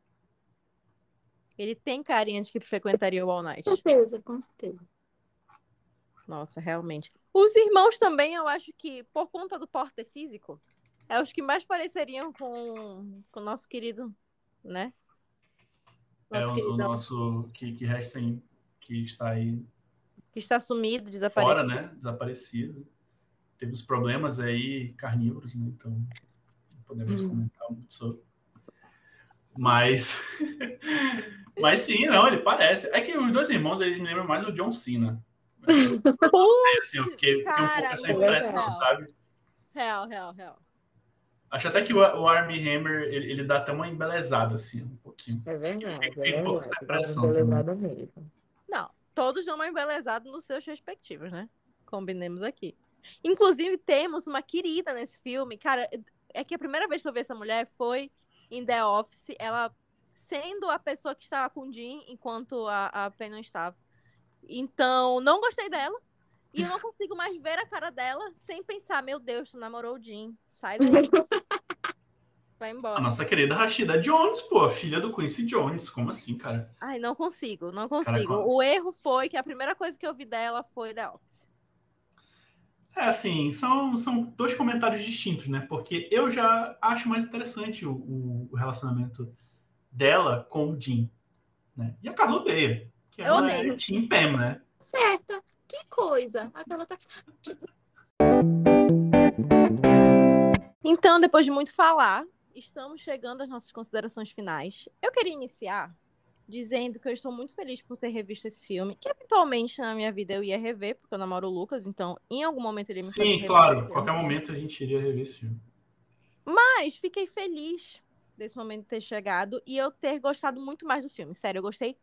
Ele tem carinha de que frequentaria o All Night. Com certeza, com certeza. Nossa, realmente. Os irmãos também, eu acho que, por conta do porte físico, é os que mais pareceriam com, o nosso querido, né? Nosso é o, o nosso que, que resta em, que está aí. Que está sumido, desaparecido. Fora, né? Desaparecido. Teve os problemas aí carnívoros, né? Então, não podemos hum. comentar muito sobre. Mas. Mas sim, não, ele parece. É que os dois irmãos, eles me lembram mais o John Cena. Assim, eu fiquei, fiquei um pouco essa impressão, real. sabe? Real, real, real. Acho até que o, o Armie Hammer, ele, ele, dá até uma embelezada, assim, um pouquinho. É verdade. Fica é um pouco essa impressão. Também. Não, todos dão uma embelezada nos seus respectivos, né? Combinemos aqui. Inclusive, temos uma querida nesse filme. Cara, é que a primeira vez que eu vi essa mulher foi em The Office, ela sendo a pessoa que estava com o Jim enquanto a, a Pen não estava. Então, não gostei dela. E eu não consigo mais ver a cara dela sem pensar, meu Deus, tu namorou o Jim. Sai daí. Vai embora. A nossa querida Rashida Jones, pô, a filha do Quincy Jones. Como assim, cara? Ai, não consigo, não consigo. Cara, o erro foi que a primeira coisa que eu vi dela foi The Office. É, assim, são, são dois comentários distintos, né? Porque eu já acho mais interessante o, o, o relacionamento dela com o Jim. Né? E a Carla odeia. Que Eu ela odeio. é Team Pam, né? Certa. Que coisa. Aquela tá. Então, depois de muito falar, estamos chegando às nossas considerações finais. Eu queria iniciar dizendo que eu estou muito feliz por ter revisto esse filme, que eventualmente na minha vida eu ia rever, porque eu namoro o Lucas, então em algum momento ele me Sim, claro. qualquer momento a gente iria rever esse filme. Mas fiquei feliz desse momento ter chegado e eu ter gostado muito mais do filme. Sério, eu gostei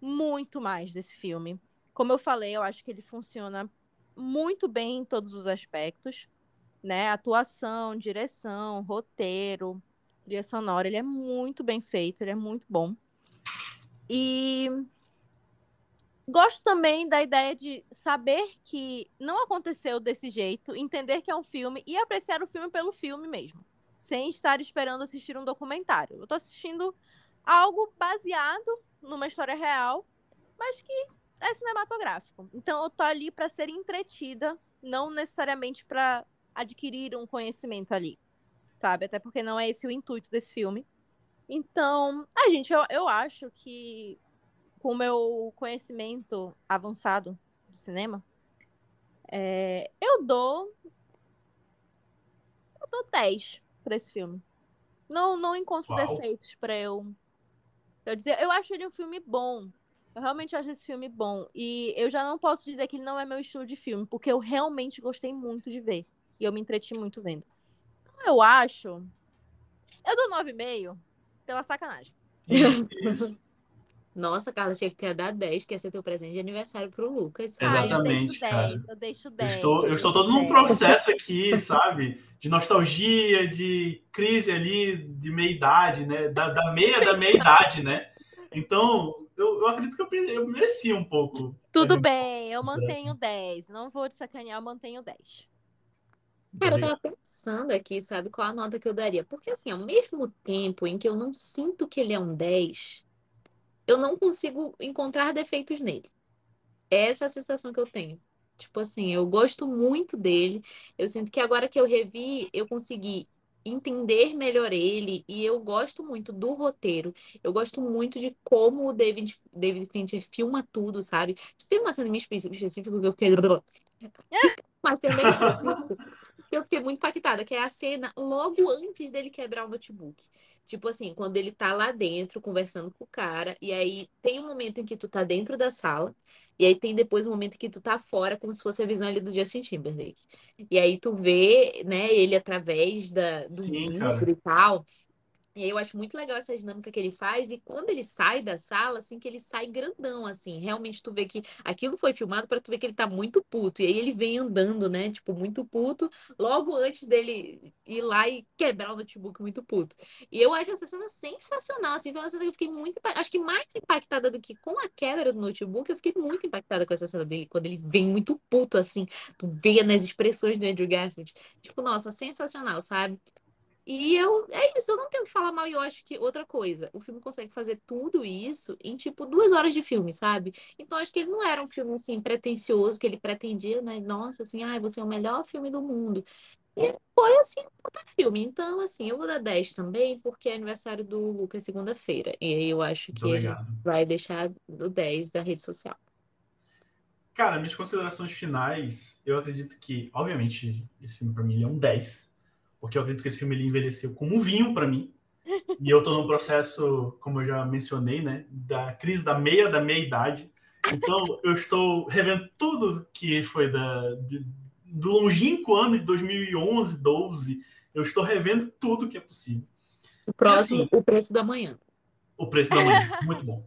muito mais desse filme. Como eu falei, eu acho que ele funciona muito bem em todos os aspectos, né? Atuação, direção, roteiro, trilha sonora, ele é muito bem feito, ele é muito bom. E gosto também da ideia de saber que não aconteceu desse jeito, entender que é um filme e apreciar o filme pelo filme mesmo, sem estar esperando assistir um documentário. Eu tô assistindo algo baseado numa história real, mas que é cinematográfico. Então eu tô ali para ser entretida, não necessariamente para adquirir um conhecimento ali, sabe? Até porque não é esse o intuito desse filme. Então, a gente, eu, eu acho que com o meu conhecimento avançado do cinema, é, eu dou. Eu dou 10 pra esse filme. Não, não encontro Uau. defeitos pra eu, eu dizer. Eu acho ele um filme bom. Eu realmente acho esse filme bom. E eu já não posso dizer que ele não é meu estilo de filme, porque eu realmente gostei muito de ver. E eu me entreti muito vendo. Eu acho. Eu dou 9,5 pela sacanagem. Isso. Nossa, Carla, tinha que ter dado 10, que ia ser teu presente de aniversário pro Lucas. Exato. Ah, eu Exatamente, deixo 10, cara. eu deixo Eu 10. estou, eu estou todo num processo aqui, sabe? De nostalgia, de crise ali, de meia-idade, né? Da, da meia da meia-idade, né? Então, eu, eu acredito que eu, eu mereci um pouco. Tudo bem, eu mantenho 10. Não vou te sacanear, eu mantenho 10. Cara, eu tava pensando aqui, sabe, qual a nota que eu daria? Porque, assim, ao mesmo tempo em que eu não sinto que ele é um 10, eu não consigo encontrar defeitos nele. Essa é a sensação que eu tenho. Tipo assim, eu gosto muito dele. Eu sinto que agora que eu revi, eu consegui entender melhor ele e eu gosto muito do roteiro. Eu gosto muito de como o David, David Fincher filma tudo, sabe? Tem uma cena em específica que eu fiquei mas também eu fiquei muito impactada, que é a cena logo antes dele quebrar o notebook. Tipo assim, quando ele tá lá dentro conversando com o cara, e aí tem um momento em que tu tá dentro da sala, e aí tem depois um momento em que tu tá fora, como se fosse a visão ali do Justin Timberlake. E aí tu vê, né, ele através da, do Sim, vidro cara. e tal. E aí eu acho muito legal essa dinâmica que ele faz, e quando ele sai da sala, assim, que ele sai grandão, assim, realmente tu vê que aquilo foi filmado para tu ver que ele tá muito puto. E aí ele vem andando, né, tipo, muito puto, logo antes dele ir lá e quebrar o notebook muito puto. E eu acho essa cena sensacional, assim, foi uma cena que eu fiquei muito, acho que mais impactada do que com a quebra do notebook, eu fiquei muito impactada com essa cena dele, quando ele vem muito puto, assim, tu vê nas expressões do Andrew Garfield. Tipo, nossa, sensacional, sabe? E eu, é isso, eu não tenho o que falar mal. E eu acho que outra coisa, o filme consegue fazer tudo isso em tipo duas horas de filme, sabe? Então acho que ele não era um filme assim pretencioso, que ele pretendia, né? Nossa, assim, ai, você é o melhor filme do mundo. E foi assim, um puta filme. Então, assim, eu vou dar 10 também, porque é aniversário do Lucas segunda-feira. E aí eu acho que a gente vai deixar do 10 da rede social. Cara, minhas considerações finais, eu acredito que, obviamente, esse filme pra mim é um 10, porque eu acredito que esse filme ele envelheceu como um vinho pra mim. E eu tô num processo, como eu já mencionei, né, da crise da meia da meia idade. Então, eu estou revendo tudo que foi da de- do longínquo ano de 2011, 12. Eu estou revendo tudo que é possível. O próximo, assim- o preço da manhã. O preço da manhã, muito bom.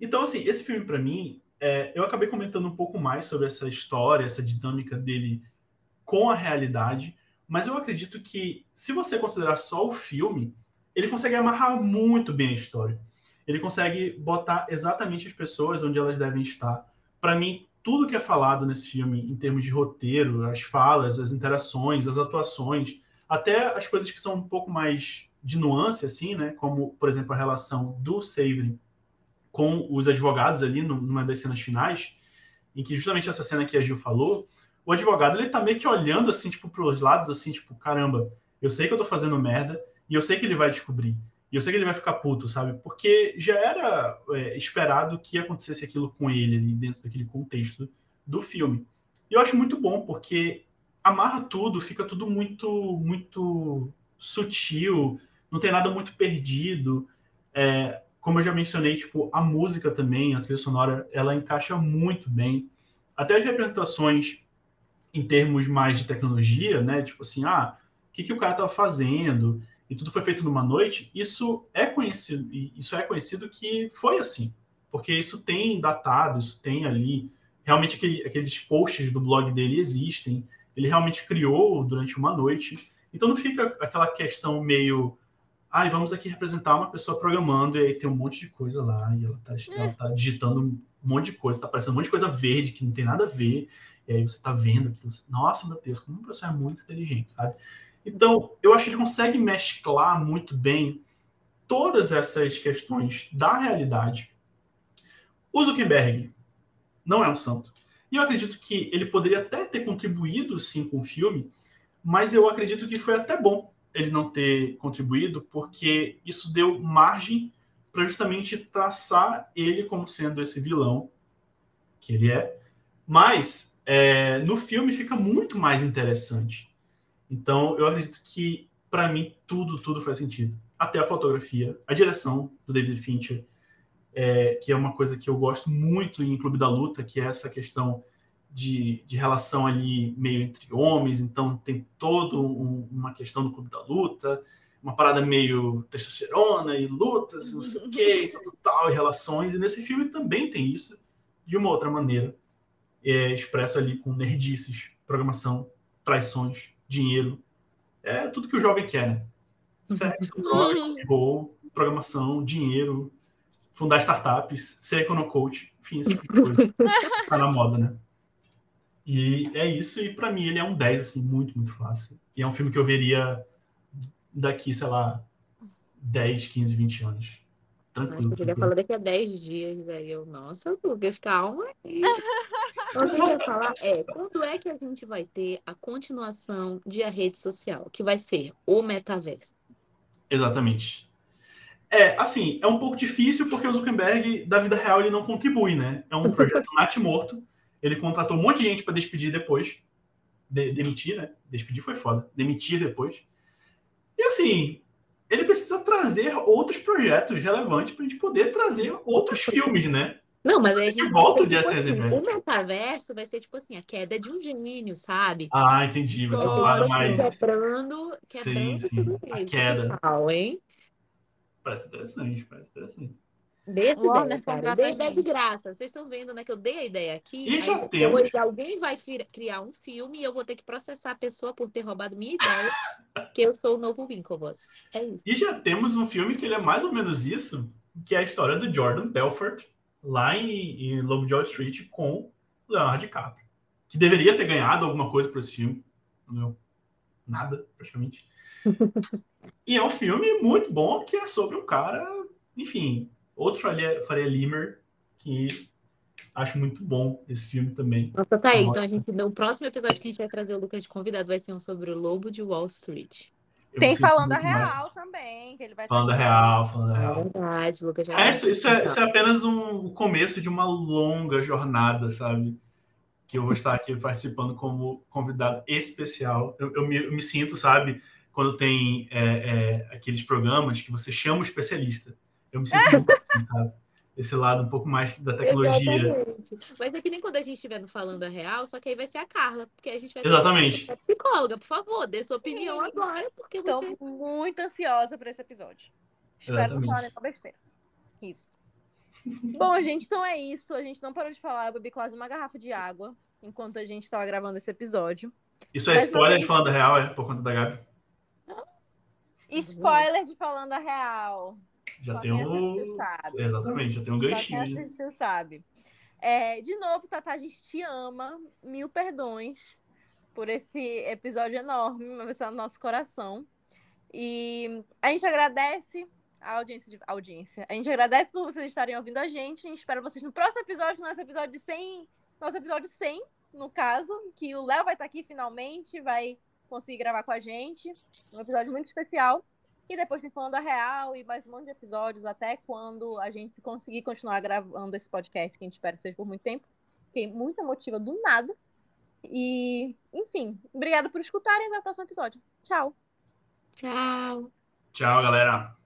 Então, assim, esse filme pra mim, é, eu acabei comentando um pouco mais sobre essa história, essa dinâmica dele com a realidade, Mas eu acredito que, se você considerar só o filme, ele consegue amarrar muito bem a história. Ele consegue botar exatamente as pessoas onde elas devem estar. Para mim, tudo que é falado nesse filme, em termos de roteiro, as falas, as interações, as atuações, até as coisas que são um pouco mais de nuance, assim, né? Como, por exemplo, a relação do Saverin com os advogados ali numa das cenas finais, em que justamente essa cena que a Gil falou, o advogado ele tá meio que olhando assim, tipo, pros lados, assim, tipo, caramba, eu sei que eu tô fazendo merda e eu sei que ele vai descobrir. E eu sei que ele vai ficar puto, sabe? Porque já era é, esperado que acontecesse aquilo com ele ali dentro daquele contexto do filme. E eu acho muito bom, porque amarra tudo, fica tudo muito, muito sutil, não tem nada muito perdido. É, como eu já mencionei, tipo, a música também, a trilha sonora, ela encaixa muito bem. Até as representações em termos mais de tecnologia, né? Tipo assim, ah, o que, que o cara estava fazendo? E tudo foi feito numa noite. Isso é conhecido, isso é conhecido que foi assim, porque isso tem datado, isso tem ali realmente aquele, aqueles posts do blog dele existem. Ele realmente criou durante uma noite. Então não fica aquela questão meio ah, vamos aqui representar uma pessoa programando, e aí tem um monte de coisa lá, e ela tá, ela tá digitando um monte de coisa, tá aparecendo um monte de coisa verde que não tem nada a ver, e aí você tá vendo aquilo, nossa, meu Deus, como uma pessoa é muito inteligente, sabe? Então, eu acho que ele consegue mesclar muito bem todas essas questões da realidade. O Zuckerberg não é um santo. E eu acredito que ele poderia até ter contribuído, sim, com o filme, mas eu acredito que foi até bom ele não ter contribuído, porque isso deu margem para justamente traçar ele como sendo esse vilão que ele é. Mas é, no filme fica muito mais interessante. Então eu acredito que para mim tudo tudo faz sentido. Até a fotografia, a direção do David Fincher, é, que é uma coisa que eu gosto muito em Clube da Luta, que é essa questão de, de relação ali meio entre homens, então tem toda um, uma questão do clube da luta, uma parada meio testosterona e lutas, não sei o que, tal, tal, tal, e relações, e nesse filme também tem isso, de uma outra maneira, é, expresso ali com nerdices, programação, traições, dinheiro, é tudo que o jovem quer, né? Sexo, droga, gol, programação, dinheiro, fundar startups, ser econocoach, enfim, esse tipo de coisa. tá na moda, né? E é isso, e para mim ele é um 10, assim, muito, muito fácil. E é um filme que eu veria daqui, sei lá, 10, 15, 20 anos. Tranquilo. Acho que falar daqui a 10 dias. Aí eu, nossa, Lucas, calma aí. o que eu ia falar é, quando é que a gente vai ter a continuação de a rede social, que vai ser o metaverso? Exatamente. É, assim, é um pouco difícil porque o Zuckerberg, da vida real, ele não contribui, né? É um projeto nat morto. Ele contratou um monte de gente para despedir depois. De, demitir, né? Despedir foi foda. Demitir depois. E assim, ele precisa trazer outros projetos relevantes para a gente poder trazer outros filmes, né? Não, mas a gente volta de tipo assim, O metaverso vai ser tipo assim, a queda de um gênio, sabe? Ah, entendi. Você fala mais. Quebrando, quebrando sim, sim. A queda. Legal, hein? Parece interessante, parece interessante. Desse ideia, cara. Dei ideia de graça. Vocês estão vendo, né? Que eu dei a ideia aqui. E já temos. Depois alguém vai criar um filme e eu vou ter que processar a pessoa por ter roubado minha ideia. que eu sou o novo Winklevoss. É isso. E já temos um filme que ele é mais ou menos isso, que é a história do Jordan Belfort, lá em, em Lobo Street, com Leonardo DiCaprio. Que deveria ter ganhado alguma coisa para esse filme. Não nada, praticamente. e é um filme muito bom que é sobre um cara, enfim, Outro Faria, Faria Limer, que acho muito bom esse filme também. Nossa, tá aí. Então a gente, no próximo episódio que a gente vai trazer o Lucas de convidado vai ser um sobre o Lobo de Wall Street. Eu Tem falando a real mais... também, que ele vai falando a real, falando a real. É verdade, Lucas já é, isso, isso, é, isso é apenas um começo de uma longa jornada, sabe? Que eu vou estar aqui participando como convidado especial. Eu, eu, me, eu me, sinto, sabe, quando tem é, é, aqueles programas que você chama o especialista. Eu me sinto muito assim, sabe? Esse lado um pouco mais da tecnologia. Exatamente. Mas é que nem quando a gente estiver falando a real, só que aí vai ser a Carla, porque a gente vai Exatamente. Ter psicóloga, por favor, dê sua opinião Sim. agora, porque você. Estou muito ansiosa para esse episódio. Espero Exatamente. não falar nenhuma besteira. Isso. Bom, gente, então é isso. A gente não parou de falar. Eu bebi quase uma garrafa de água enquanto a gente estava gravando esse episódio. Isso é Mas spoiler também- de falando a real, é? Por conta da Gabi. Spoiler de falando a real. Já Só tem um. sabe. Exatamente, já tem um Só ganchinho. né? assistiu sabe. É, de novo, Tata, a gente te ama. Mil perdões por esse episódio enorme, mas está no nosso coração. E a gente agradece a audiência, de, audiência. A gente agradece por vocês estarem ouvindo a gente. A gente espera vocês no próximo episódio, nosso episódio de 100, nosso episódio 100, no caso, que o Léo vai estar aqui finalmente, vai conseguir gravar com a gente. Um episódio muito especial. E depois tem Falando a Real e mais um monte de episódios até quando a gente conseguir continuar gravando esse podcast, que a gente espera que seja por muito tempo. Fiquei muito emotiva do nada. E, enfim, obrigada por escutarem e até o próximo episódio. Tchau! Tchau. Tchau, galera.